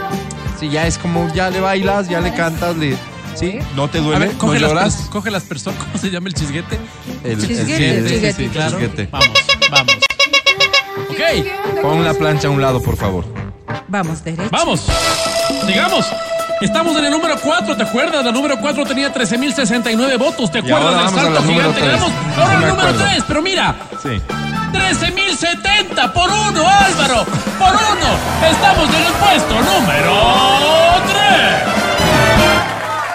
sí, ya es como, ya le bailas, ya le cantas, le, sí, no te a duele, no coge, las, lloras. pers- coge las personas. ¿Cómo se llama el chisguete? El, el Chisguete, chisguete, chisguete, sí, sí, Claro. chisguete. Vamos, vamos. Ok, Pon la plancha a un lado, por favor. Vamos, derecho. vamos. Sigamos. Estamos en el número 4, ¿te acuerdas? La número 4 tenía 13.069 votos. ¿Te Y acuerdas del salto gigante que damos? Ahora el número acuerdo. 3, pero mira. Sí. 13.070 por uno, Álvaro. Por uno. Estamos en el puesto número 3.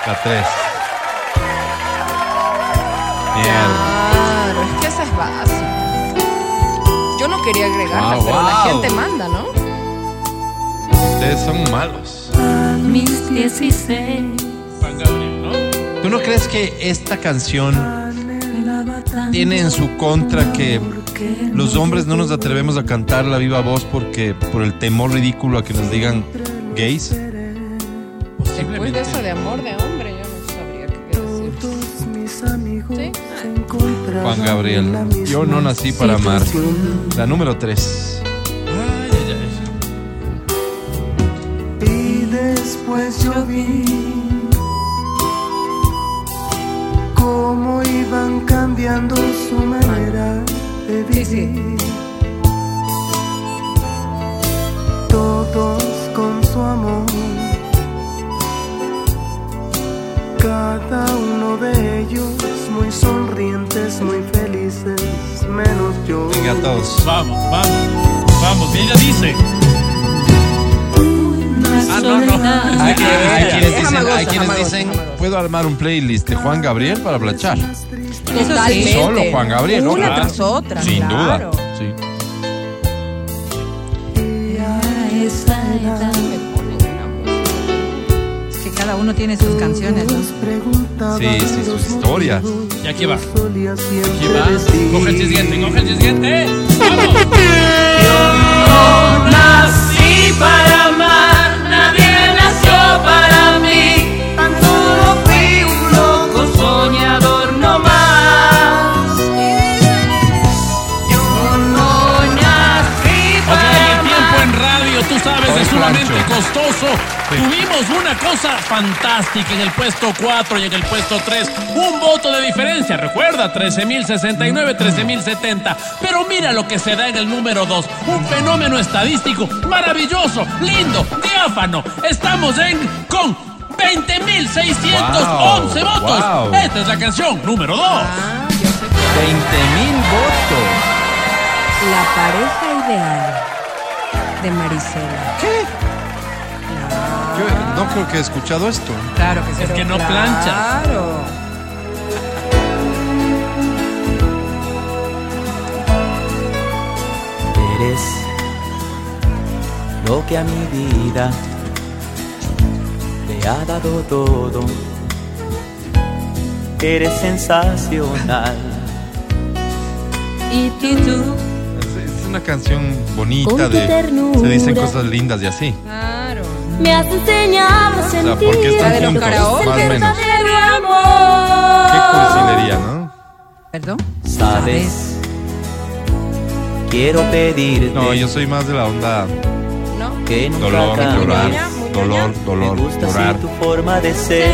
La 3. Mierda. Claro, es que esa es básica. Yo no quería agregarla, Wow, pero la gente manda, ¿no? Ustedes son malos. Mis 16 Juan Gabriel, ¿no? ¿Tú no crees que esta canción tiene en su contra que los hombres no nos atrevemos a cantar la viva voz porque por el temor ridículo a que nos digan gays. Después de eso de amor de hombre, Juan Gabriel. Yo no nací para amar. La número 3. Y después yo vi cómo iban cambiando su manera de vivir. Todos con su amor. Cada uno de ellos muy sonrientes, muy felices, menos yo. Venga, todos. Vamos, vamos, vamos. Y ella dice. Ah, no, no. Hay, hay quienes dicen, hay quienes puedo armar un playlist de Juan Gabriel para planchar. Totalmente. Solo Juan Gabriel, ¿no? Una Claro. tras otra. Sin claro. duda. Uno tiene sus canciones, ¿no? Sí, sí, sus historias. Y aquí va. Aquí va. Coge el siguiente, coge el siguiente. No nací para Tuvimos una cosa fantástica en el puesto 4 y en el puesto 3. Un voto de diferencia, recuerda, 13.069, 13.070. Pero mira lo que se da en el número 2. Un fenómeno estadístico maravilloso, lindo, diáfano. Estamos en con 20.611 Wow, votos. wow. Esta es la canción número 2. Ah, yo sé 20 mil votos. La pareja ideal de Marisela. ¿Qué? Yo no creo que he escuchado esto. Claro que sí. Es que no planchas. Claro. Eres lo que a mi vida le ha dado todo. Eres sensacional. Y tú, Es, es una canción bonita de. ternura. Se dicen cosas lindas y así. Claro. Me has enseñado a O sea, sentir ¿por qué La están de los karaoke. Más menos. verdadero amor. Qué cursilería, ¿no? ¿Perdón? Sabes, quiero pedirte No, yo soy más de la onda ¿No? que nunca dolor, llorar, dolor, Me dolor, gusta así llorar. tu forma de ser.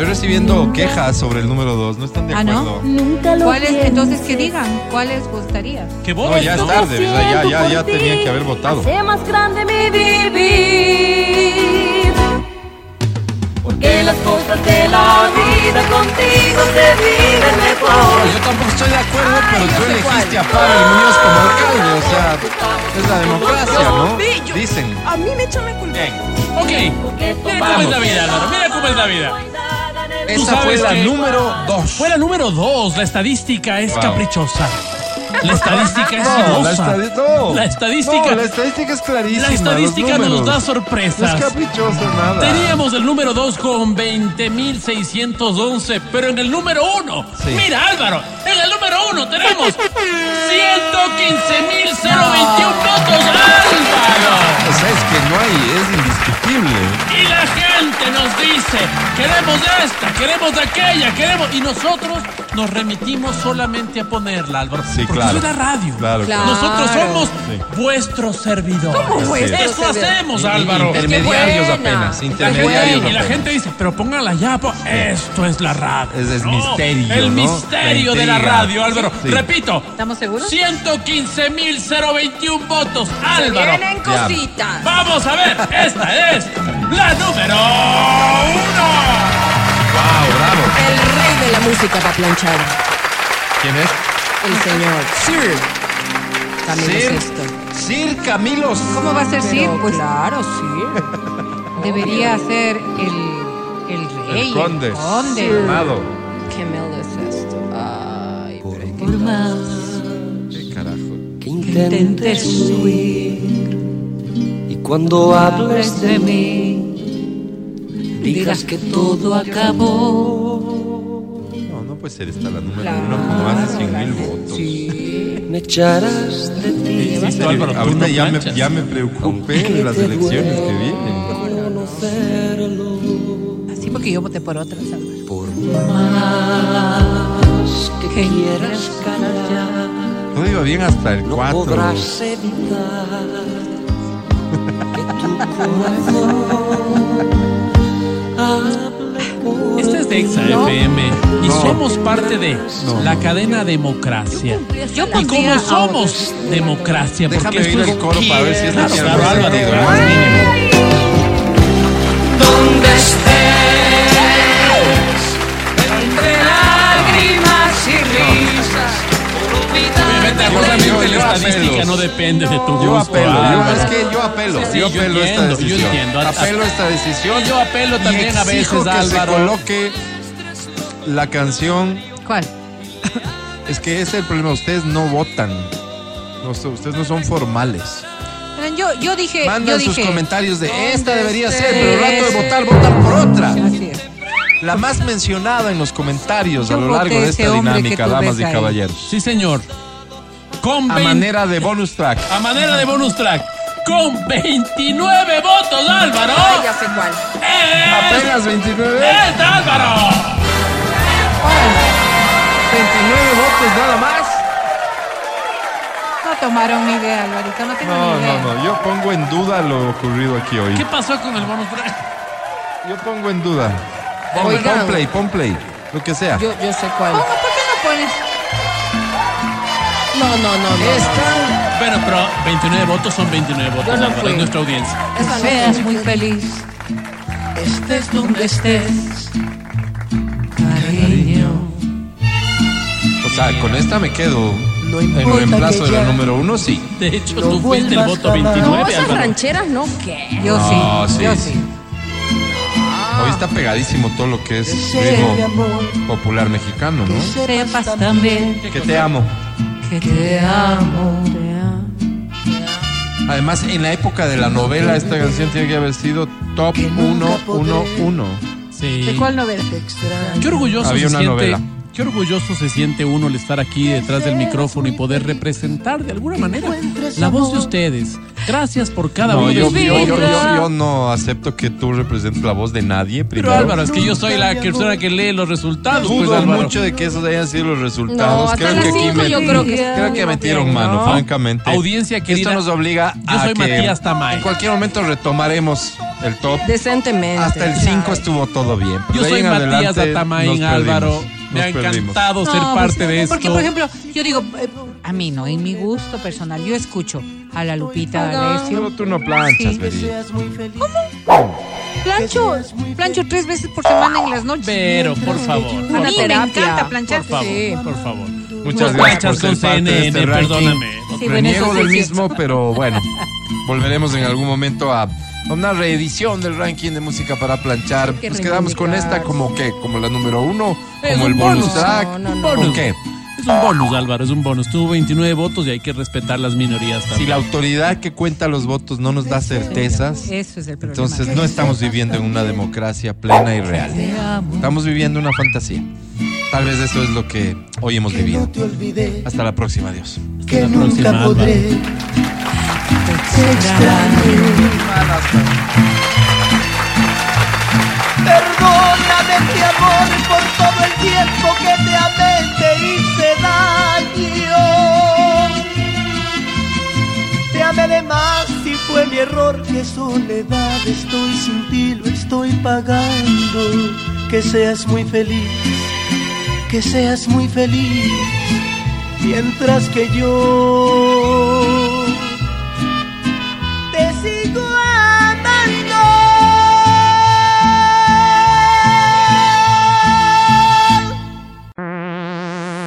Estoy recibiendo quejas sobre el número 2, ¿no están de Ah, ¿no? acuerdo? Nunca lo ¿Cuáles, entonces que pienses. digan? ¿Cuáles gustaría? ¿Qué No, votos? ya es no? tarde, ¿verdad? ya, ya, ya tenían que haber votado. Hace más grande mi vivir. Porque las cosas de la vida contigo se viven mejor. Yo tampoco estoy de acuerdo, pero yo tú sé elegiste cuál. a Pablo Muñoz como alcalde, o sea, es la democracia, ¿no? Dicen. A mí me echan la culpa. Bien. Ok, mira cómo es la vida, Álvaro. Mira cómo es la vida. Esa fue la número 2. Fue la número dos. La estadística es Wow. caprichosa. La estadística es No, la, estadi- no. La estadística- No, la estadística es clarísima. La estadística los nos da números. No es sorpresas. caprichoso nada. Teníamos el número 2 con 20.611, pero en el número 1, Sí. mira Álvaro, en el número 1 tenemos 115.021 votos, Álvaro. O sea, es que no hay, es Y la gente nos dice, queremos esta, queremos aquella, queremos... Y nosotros nos remitimos solamente a ponerla, Álvaro. Sí, porque claro. eso es la radio. Claro, Claro. Nosotros somos Sí. vuestros servidores. ¿Cómo vuestros Eso servidores? hacemos, Álvaro. Intermediarios apenas. Intermediarios y la gente dice, pero pónganla ya, po. esto es la radio. Es- es No, misterio, El ¿no? misterio La de la radio, Álvaro. Sí. Repito, ¿Estamos seguros? 115.021 votos, Se Álvaro. vienen Ya. cositas. Vamos a ver, esta es la número uno. Wow. El rey de la música para planchar. ¿Quién es? El señor Sir. Camilo Sir. Sir Camilo. ¿Cómo va a ser Sir? Pues claro, Sir. debería ser el, el rey. El conde. conde. Amado. Camilo Sesto. Ay, que- Por más ¿Qué carajo? que intentes huir y cuando hables de mí digas que todo acabó No, no puede ser esta la número uno con más de 100 mil votos. me echarás de ti Sí, Sí, ahorita no ya me, ya me preocupé de las elecciones que vienen. Sí, porque yo voté por otras, Álvaro. Por más que quieras callar, Todo iba bien hasta el 4. podrás Este es de Exa FM y No. somos parte de No, la no. cadena democracia. Yo Y como somos democracia, Déjame porque esto oír es el coro para ver si es Claro, cierto. claro, Obviamente, Yo- yo- yo la estadística apelo. no depende de tu Yo gusto. apelo, yo, Álvaro. es que yo apelo, Sí, sí, yo yo apelo esta entiendo, yo decisión. entiendo. Apelo esta decisión. Y yo apelo también y a veces, que Álvaro. se coloque la canción. ¿Cuál? Es que ese es el problema, ustedes no votan. No, ustedes no son formales. Yo, yo dije. yo Mandan sus dije, comentarios de esta ¿dónde debería estés? ser, pero el rato de votar, votan por otra. Así es. La más mencionada en los comentarios Yo a lo largo de esta dinámica, damas y caballeros. Sí, señor. Con A 20 manera de bonus track. a manera de bonus track. Con 29 votos, Álvaro. Ay, ya sé cuál. ¡Es, Apenas 29. es Álvaro! 29 votos nada más. No tomaron mi idea, Alvarito. No tengo No, ni idea. no, no. Yo pongo en duda lo ocurrido aquí hoy. ¿Qué pasó con el bonus track? Yo pongo en duda. Pon, pon play, pon play. Lo que sea. Yo, yo sé cuál. ¿Cómo? ¿Por qué no pones? No, no, no, no. Bueno, pero 29 votos son 29 votos, Yo no Álvaro, fui. es nuestra audiencia. Seas muy feliz. Estés donde estés. Cariño. O sea, con esta me quedo No en reemplazo de la número uno, sí. De hecho, No tú fuiste el voto jamás. 29, No, esas Álvaro. rancheras no, ¿qué? Yo No, sí, sí. yo sí. Hoy está pegadísimo todo lo que es ritmo popular mexicano, ¿no? Sepas también Que te amo. Que te amo. Además, en la época de la novela, esta canción tiene que haber sido top 1, 1, 1. Sí. ¿De cuál novela? Qué orgulloso Había se una siente. novela. Qué orgulloso se siente uno al estar aquí detrás del micrófono y poder representar de alguna manera la voz de ustedes. Gracias por cada No, uno de yo, yo, yo, yo- yo no acepto que tú representes la voz de nadie. Pero Primero. Álvaro, es que yo soy la persona que lee los resultados. Pues, Dudo Álvaro. mucho de que esos hayan sido los No, resultados. hasta creo que aquí me- yo creo que creo que metieron mano, ¿no? francamente. Audiencia querida, Esto nos obliga yo a soy que Matías Tamay. En cualquier momento retomaremos el top. Decentemente. Hasta el 5 estuvo todo bien. Yo soy Matías perdimos, Álvaro. Me ha encantado ser No, parte pues, de esto. Porque, por ejemplo, yo digo, eh, a mí no, en mi gusto personal, yo escucho a la Lupita D'Alessio. Pero tú no planchas, Sí. Beri. Plancho, plancho tres veces por semana en las noches. Pero, por favor, A por mí me terapia, encanta planchar. Por favor, Sí. por favor. Muchas No gracias por ser con parte de este CNN, ranking. perdóname. Sí, bueno, Reniego del mismo, pero bueno, volveremos en algún momento a a una reedición del ranking de música para planchar. que Nos quedamos con esta como que, como la número uno, Es como un el bonus bonus. track. No, no, no. ¿Con Bonus. qué? Es un bonus, Álvaro, es un bonus. Tuvo 29 votos y hay que respetar las minorías Si también. la autoridad que cuenta los votos no nos da certezas, Eso es el problema. entonces no estamos viviendo en una democracia plena y real. Estamos viviendo una fantasía. Tal vez eso es lo que hoy hemos vivido. te olvidé, Hasta la próxima, adiós. que la próxima, podré. Extraño. Perdóname, mi amor, por todo el tiempo que te amé, te hice daño. Te amé de más y fue mi error, que soledad estoy sin ti, lo estoy pagando. Que seas muy feliz, que seas muy feliz, mientras que yo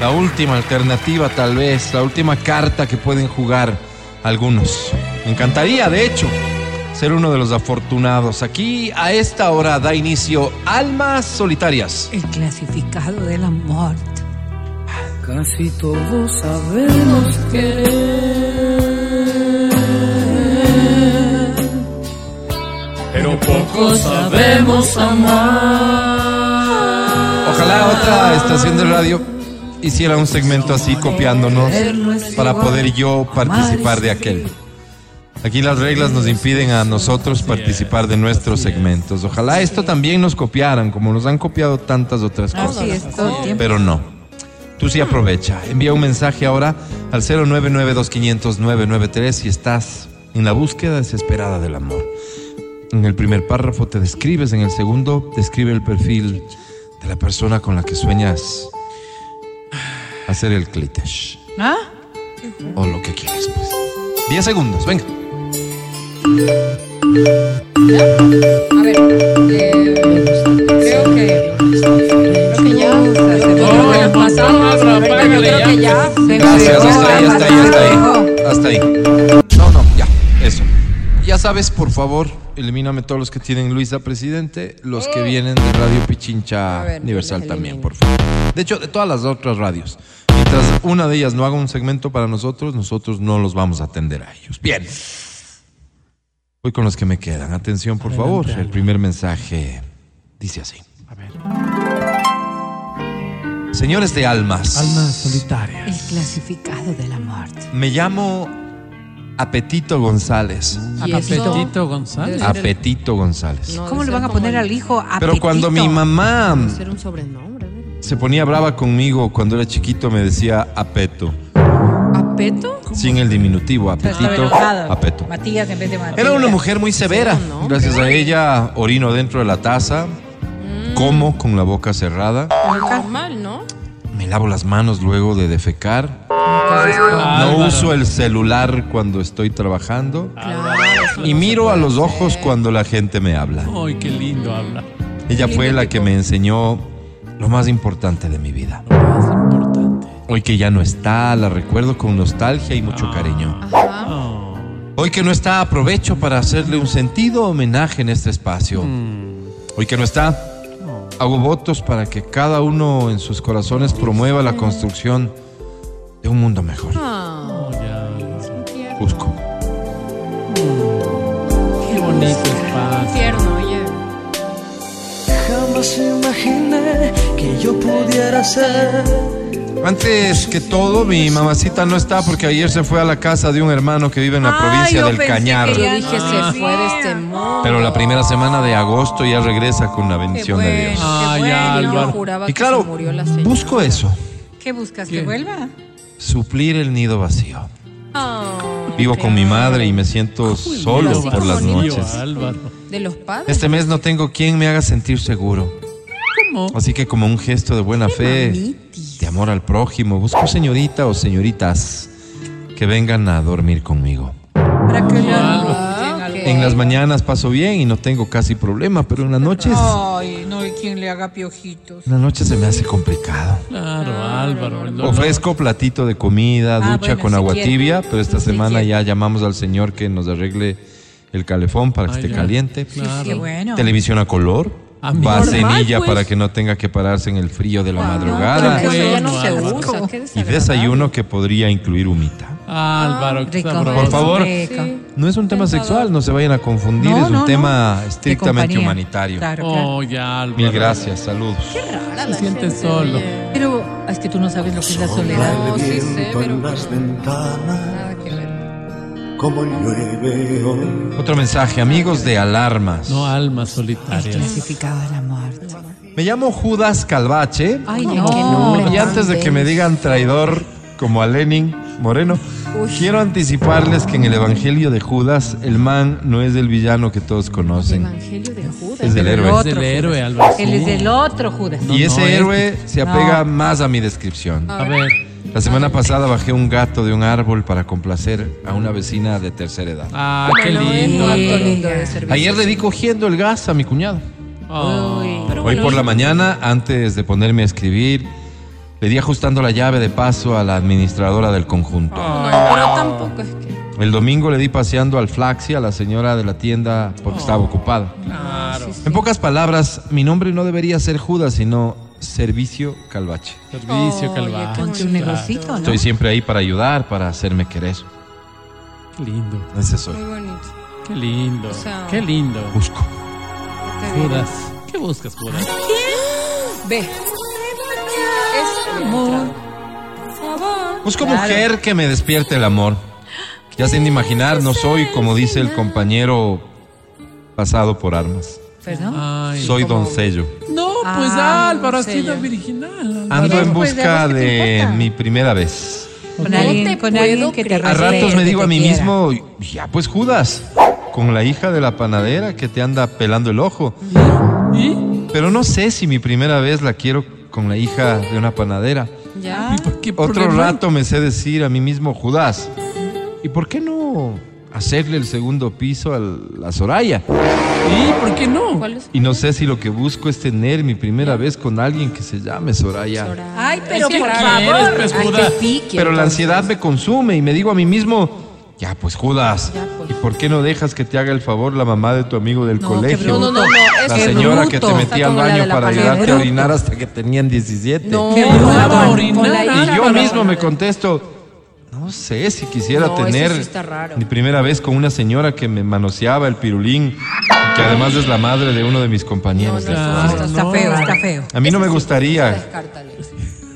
la última alternativa tal vez, la última carta que pueden jugar algunos. Me encantaría, de hecho, ser uno de los afortunados. Aquí a esta hora da inicio Almas Solitarias. El clasificado de la muerte. Casi todos sabemos que pero pocos sabemos amar. Ojalá otra estación de radio hiciera un segmento así copiándonos para poder yo participar de aquel. Aquí las reglas nos impiden a nosotros participar de nuestros segmentos. Ojalá esto también nos copiaran, como nos han copiado tantas otras cosas. Pero no. Tú sí aprovecha. Envía un mensaje ahora al 099-2500-993 si estás en la búsqueda desesperada del amor. En el primer párrafo te describes, en el segundo describe el perfil de la persona con la que sueñas hacer el clitesh. ¿Ah? O lo que quieres, pues. 10 segundos, venga. A ver, eh, creo que. Creo que ya. Creo que las pasamos. Yo creo que ya. Gracias, hasta ahí, hasta ahí, hasta ahí. Hasta ahí. No, no, ya, eso. Ya sabes, por favor, elimíname todos los que tienen Luisa Presidente, los que vienen de Radio Pichincha Universal también, por favor. De hecho, de todas las otras radios. Mientras una de ellas no haga un segmento para nosotros, nosotros no los vamos a atender a ellos. Bien. Voy con los que me quedan. Atención, por favor. El primer mensaje dice así. A ver. Señores de almas. Almas solitarias. El clasificado de la muerte. Me llamo Apetito González. Apetito González. Apetito González. No, ¿Cómo le van a poner al hijo apetito? Pero cuando mi mamá Debe ser un sobrenombre. Se ponía brava conmigo cuando era chiquito, me decía apeto. ¿Apeto? Sin el diminutivo, apetito, apeto. Matías en vez de Matías. Era una mujer muy severa. Sí, ¿no? Gracias a ella orino dentro de la taza, como con la boca cerrada, Normal, ¿no? me lavo las manos luego de defecar, no uso el celular cuando estoy trabajando y miro a los ojos cuando la gente me habla. Ay, qué lindo habla. Ella fue la que me enseñó lo más importante de mi vida. Lo más importante. Hoy que ya no está, la recuerdo con nostalgia y mucho cariño. Ajá. Oh. Hoy que no está, aprovecho para hacerle un sentido homenaje en este espacio. Mm. Hoy que no está, hago votos para que cada uno en sus corazones promueva la construcción de un mundo mejor. Ah, Oh, ya. Busco. Qué bonito espacio. Jamás imaginé que yo pudiera ser Antes que todo, mi mamacita no está porque ayer se fue a la casa de un hermano que vive en la Ay, provincia yo del pensé Cañar. que ya dije, se fue de este mundo. Pero la primera semana de agosto ya regresa con la Qué bendición bueno, de Dios. Ah, qué ya, bueno. Álvaro. Yo juraba Y que claro, se murió la señora. busco eso, ¿Qué buscas? ¿Qué? ¿Que vuelva? suplir el nido vacío. Ah, Vivo con mi madre y me siento solo por las noches. Álvaro. De los padres. Este mes no tengo quien me haga sentir seguro. ¿Cómo? Así que como un gesto de buena fe, mamitis. de amor al prójimo, busco señorita o señoritas que vengan a dormir conmigo. ¿Para que Ah, ok. En las mañanas paso bien y no tengo casi problema, pero en las noches, Ay, no hay quien le haga piojitos. en las noches se me hace complicado. Claro, Álvaro. Ofrezco platito de comida, Ah, ducha bueno, con si agua quiere. tibia, pero esta Si semana quiere. ya llamamos al señor que nos arregle el calefón para que Ah, esté ya. caliente. Claro. Qué bueno. Televisión a color. Ah, mira. Vasenilla Normal, pues. para que no tenga que pararse en el frío de la madrugada. que eso ya no se usa. qué Y desagradable. desayuno que podría incluir humita. Álvaro, qué Rico. sabroso. Por favor. Rico. Sí. No es un tema sexual, no se vayan a confundir, No, es un no, no. tema De estrictamente compañía. humanitario. Claro, claro. Oh, ya, Álvaro. Mil gracias, saludos. Rara Se la siente gente, solo. oye. Pero es que tú no sabes lo que es la soledad. No, sí sé, pero en las ventanas. Como llueve hoy. Otro mensaje, amigos de alarmas. No almas El solitarias. clasificado de la muerte. Me llamo Judas Calvache Ay, no. qué nombre. y antes de que me digan traidor como a Lenin Moreno, Uy. quiero anticiparles que en el Evangelio de Judas el man no es el villano que todos conocen. Evangelio de Judas. Es del héroe. Es del héroe. Él es del otro Judas. No, Y ese no, es- héroe se apega No. más a mi descripción. A ver. La semana pasada bajé un gato de un árbol para complacer a una vecina de tercera edad. Ah, qué lindo. Ayer le di cogiendo el gas a mi cuñado. Oh. Pero Hoy bueno, por la mañana, antes de ponerme a escribir, le di ajustando la llave de paso a la administradora del conjunto. No, pero tampoco es que. El domingo le di paseando al Flaxi a la señora de la tienda porque estaba ocupada. Claro. En pocas palabras, mi nombre no debería ser Judas, sino Servicio Calvache. Servicio Calvache. qué Ponte un negocito, ¿no? Estoy siempre ahí para ayudar, para hacerme querer. Qué lindo. Ese soy. Muy bonito. Qué lindo. O sea- Qué lindo. Busco. Judas. ¿Qué buscas, Judas? Ve. Es Amor. Busco Claro. mujer que me despierte el amor. Ya sin imaginar, no soy, como dice el compañero, pasado por armas. ¿Perdón? Ay. Soy doncello. No, pues Ah, Álvaro, así de virginal. Ando en Pues, ¿de busca de importa? mi primera vez. Con No alguien, te con puedo alguien que te. A ratos me digo a mí quiera. mismo, ya pues Judas, con la hija de la panadera que te anda pelando el ojo. ¿Y? Pero no sé si mi primera vez la quiero con la hija de una panadera. Ya. ¿Y por qué Otro rato me sé decir a mí mismo, Judas, ¿y por qué no hacerle el segundo piso a la Soraya? ¿Y por qué no? Y no sé si lo que busco es tener mi primera vez con alguien que se llame Soraya. Ay, pero ¿Qué por favor. pues, Ay, pique, Pero la ansiedad me consume y me digo a mí mismo, ya pues Judas, Ya, pues. ¿y por qué no dejas que te haga el favor la mamá de tu amigo del No, colegio? No, no, no, no. La señora que te metía al baño para ayudarte a orinar hasta que tenían 17. No, Qué no, la Y yo mismo me contesto, no sé si quisiera No, tener sí está raro. mi primera vez con una señora que me manoseaba el pirulín, que además es la madre de uno de mis compañeros. No, no, Está feo, está feo. A mí no me gustaría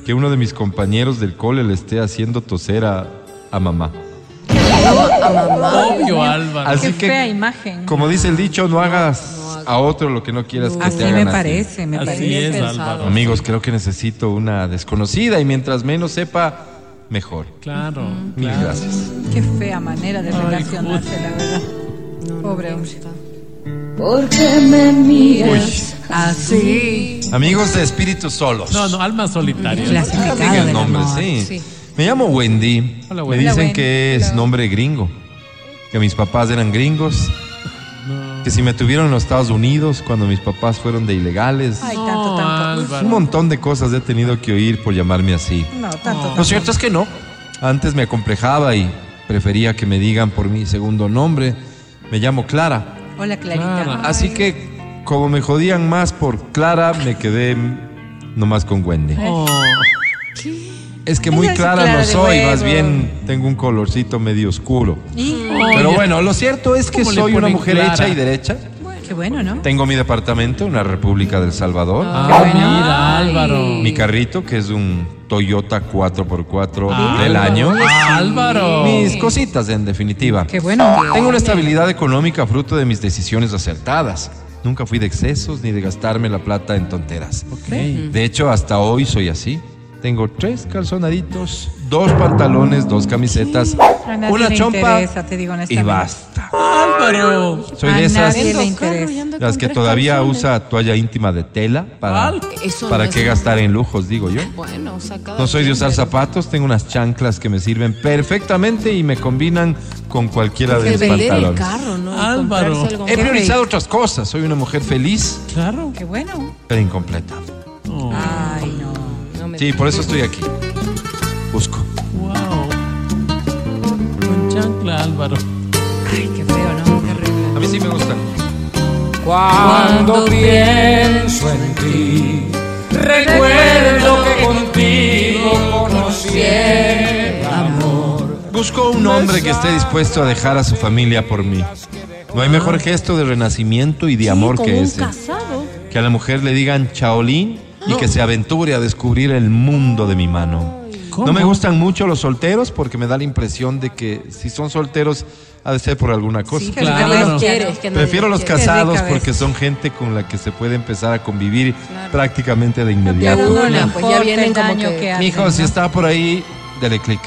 que uno de mis compañeros del cole le esté haciendo toser a, a mamá. A mamá. Obvio, Álvaro. Así Qué que, fea imagen. como dice el dicho, no hagas a otro lo que no quieras que Así te hagan me a ti. parece, me Así parece. es, pensado. Álvaro. Amigos, creo que necesito una desconocida y mientras menos sepa, mejor. Claro. Mil claro. gracias. Qué fea manera de Ay, relacionarse, la verdad. Pobre hombre. Porque me miras Así. Amigos de espíritus solos. No, no, alma solitaria. Clasificado el nombre, amor. sí. Sí. Me llamo Wendy. Hola, Me Wendy. dicen Hola, que Wendy. es nombre gringo. Que mis papás eran gringos. Que si me tuvieron en los Estados Unidos cuando mis papás fueron de ilegales. Ay, No, tanto, tanto. Un montón de cosas he tenido que oír por llamarme así. No, tanto, Lo tanto. cierto es que no. Antes me acomplejaba y prefería que me digan por mi segundo nombre. Me llamo Clara. Hola, Clarita. Clara. Así que, como me jodían más por Clara, me quedé nomás con Wendy. Oh. Es que muy Ella es clara clara no de soy, más bien tengo un colorcito medio oscuro. Y- Pero bueno, lo cierto es que ¿Cómo le soy una ponen mujer Clara? hecha y derecha. Qué bueno, ¿no? Tengo mi departamento en la República del Salvador. Ah, bueno. mira. Álvaro. Mi carrito, que es un Toyota 4x4 Ah, del año. Álvaro. Mis cositas, en definitiva. Qué bueno. Tengo una estabilidad económica fruto de mis decisiones acertadas. Nunca fui de excesos ni de gastarme la plata en tonteras. Ok. De hecho, hasta hoy soy así. Tengo tres calzonaditos, dos pantalones, dos camisetas, A una chompa interesa, te digo y basta. Álvaro. Soy A de esas le las que todavía calzones. usa toalla íntima de tela para, Eso para no qué gastar en lujos, digo yo. Bueno, o sea, cada No soy de usar zapatos, tengo unas chanclas que me sirven perfectamente y me combinan con cualquiera de mis vender el pantalones. carro, ¿no? Álvaro. He priorizado otras cosas. Soy una mujer feliz, Claro. Qué bueno. pero incompleta. Oh, Ay, Sí, por eso estoy aquí. Busco. wow. Con chancla, Álvaro. Ay, qué feo, ¿no? Qué horrible. A mí sí me gustan. Cuando pienso en ti, recuerdo que contigo conocí el amor. Busco un hombre que esté dispuesto a dejar a su familia por mí. No hay mejor gesto de renacimiento y de amor con que un ese. casado. Que a la mujer le digan chaolín y que se aventure a descubrir el mundo de mi mano. No me gustan mucho los solteros porque me da la impresión de que si son solteros ha de ser por alguna cosa. Sí, Qué que nadie Claro. los quiere. es que nadie Prefiero los quiere. casados porque son gente con la que se puede empezar a convivir Claro. prácticamente de inmediato. pues ya importa vienen el como daño que... que hacen, Mijo, si está por ahí, dele clic.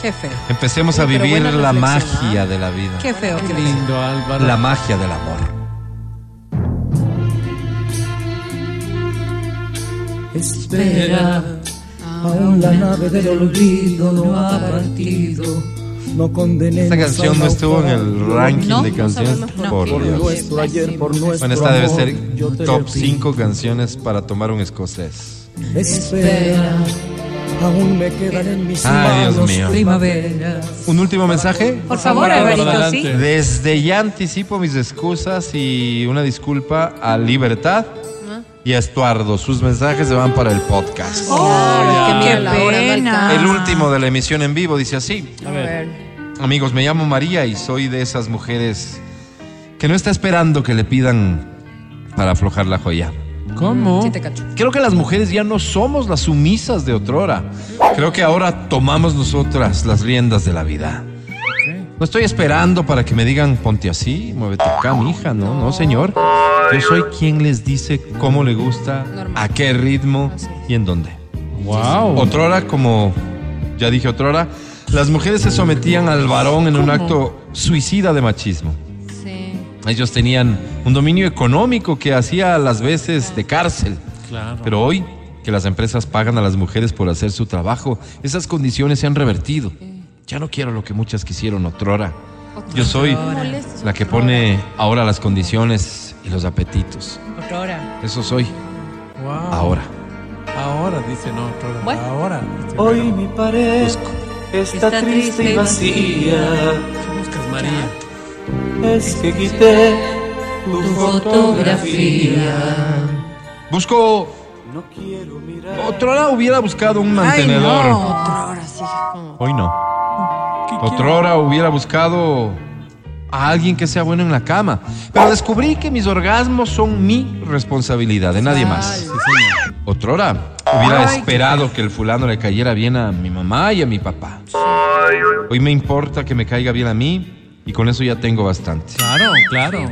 Qué feo. Empecemos a vivir la magia de la vida. Qué feo, Qué lindo, Álvaro. La magia del amor. Espera, aún la nave del olvido no ha partido. No condenemos Esta canción no estuvo en el ranking No, de canciones. por por nuestro ayer, por nuestro Bueno, esta debe ser top repito. 5 canciones para tomar un escocés. Espera, aún me quedan en mis Ay, Dios mío. primaveras. ¿Un último mensaje? Por favor, Alvarito, sí. Desde ya anticipo mis excusas y una disculpa a Libertad y a Estuardo. Sus mensajes se van para el podcast. Claro, qué pena. El último de la emisión en vivo dice así. A ver. Amigos, me llamo María y soy de esas mujeres que no está esperando que le pidan para aflojar la joya. ¿Cómo? Sí te cacho. Creo que las mujeres ya no somos las sumisas de otrora. Creo que ahora tomamos nosotras las riendas de la vida. No estoy esperando para que me digan ponte así, muévete acá, mi hija. No, no, señor. Yo soy quien les dice cómo le gusta, a qué ritmo y en dónde. Wow. Otrora, como ya dije otrora, las mujeres se sometían al varón en un acto suicida de machismo. Sí. Ellos tenían un dominio económico que hacía las veces de cárcel. Claro. Pero hoy que las empresas pagan a las mujeres por hacer su trabajo, esas condiciones se han revertido. Ya no quiero lo que muchas quisieron otrora. Yo soy la que pone ahora las condiciones y los apetitos. Otra hora. Eso soy Wow. ahora. Ahora, dice no. otra hora. Bueno. Ahora. Hoy mi pared está, Está triste y vacía. ¿Qué buscas, María? Es que quité tu Fotografía. Busco. No quiero mirar. Otrora hubiera buscado un Ay, mantenedor. no. Otra hora sí. como- Hoy no. ¿Qué Otrora hubiera buscado a alguien que sea bueno en la cama. Pero descubrí que mis orgasmos son mi responsabilidad, de nadie más. Otrora hubiera esperado que el fulano le cayera bien a mi mamá y a mi papá. Hoy me importa que me caiga bien a mí y con eso ya tengo bastante. Claro, claro.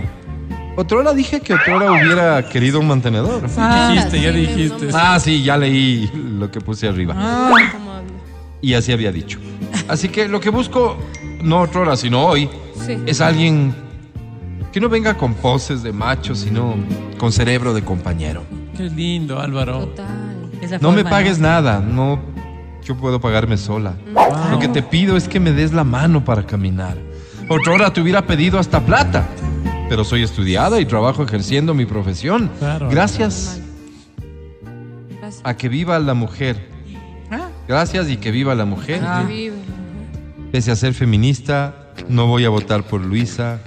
Otrora dije que Otrora hubiera querido un mantenedor. dijiste, ya sí, dijiste. Ah, sí, ya leí lo que puse arriba. ¿Cómo hablo? Y así había dicho. Así que lo que busco, no otrora, sino hoy, Sí. es alguien que no venga con poses de macho, sino con cerebro de compañero. Qué lindo, Álvaro. Total. Esa No me pagues nada, no, yo puedo pagarme sola. Lo que te pido es que me des la mano para caminar. Otrora te hubiera pedido hasta plata, pero soy estudiada y trabajo ejerciendo mi profesión. Claro. Gracias Gracias. a que viva la mujer. Ah. Gracias y que viva la mujer. Que vive. Pese a ser feminista, no voy a votar por Luisa.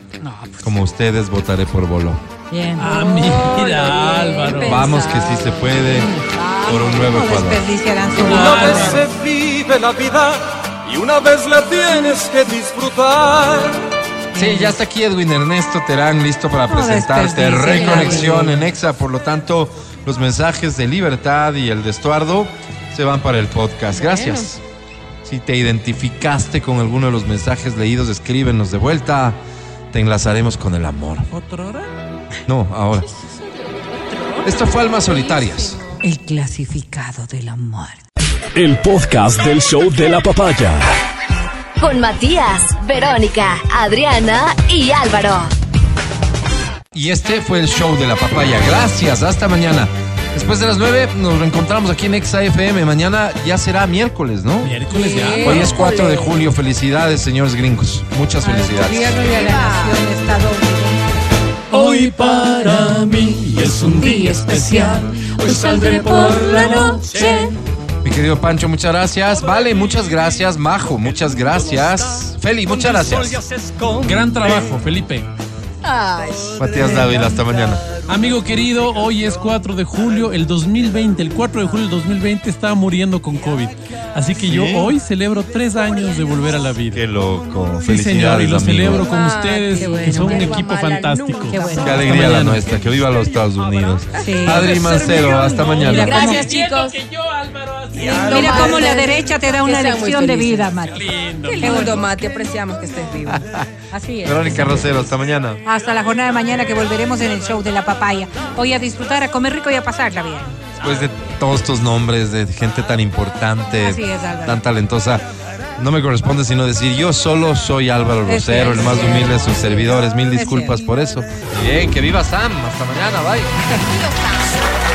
pues Como ustedes, votaré por Bolo. Bien. Ah, mira, Álvaro. bien Vamos que sí se puede por un nuevo No Ecuador. Una vez se vive la vida y una vez la tienes que disfrutar. Sí, ya está aquí Edwin Ernesto Terán, listo para No la Reconexión en Exa. Por lo tanto, los mensajes de libertad y el de Estuardo se van para el podcast. Gracias. Si te identificaste con alguno de los mensajes leídos, escríbenos de vuelta. Te enlazaremos con el amor. ¿Otra hora? No, ahora. Esto fue Almas Solitarias. El clasificado de la muerte. El podcast del show de la papaya. Con Matías, Verónica, Adriana y Álvaro. Y este fue el show de la papaya. Gracias, hasta mañana. Después de las 9 nos reencontramos aquí en Exa FM. Mañana ya será miércoles, ¿no? Miércoles ya. Hoy es 4 de julio. Felicidades, señores gringos. Muchas felicidades. Hoy para mí es un día especial. Hoy saldré por la noche. Mi querido Pancho, muchas gracias. Vale, muchas gracias. Majo, muchas gracias. Feli, muchas gracias. Gran trabajo, Felipe. Ay. Matías Dávila, hasta mañana. Amigo querido, hoy es 4 de julio, el 2020, el 4 de julio del 2020 estaba muriendo con COVID. Así que yo hoy celebro tres años de volver a la vida. Qué loco. Sí, señor, y lo amigo. celebro con Ah, ustedes, bueno, que son un equipo fantástico. Qué bueno. Qué alegría la nuestra. Que viva los Estados Unidos. Sí. Adri Mancero, hasta mañana. Gracias, chicos. Mira cómo la derecha te da una lección de vida, Mati. Qué lindo, Mati. Apreciamos que estés vivo. Así es. Verónica Rosero, hasta mañana. Hasta la jornada de mañana que volveremos en el show de la papaya. Hoy a disfrutar, a comer rico y a pasarla bien. Después de todos estos nombres de gente tan importante, Así es, Álvaro. tan talentosa, no me corresponde sino decir yo solo soy Álvaro Rosero, el más humilde de sus servidores. Mil disculpas por eso. Bien, que viva Sam. Hasta mañana, bye.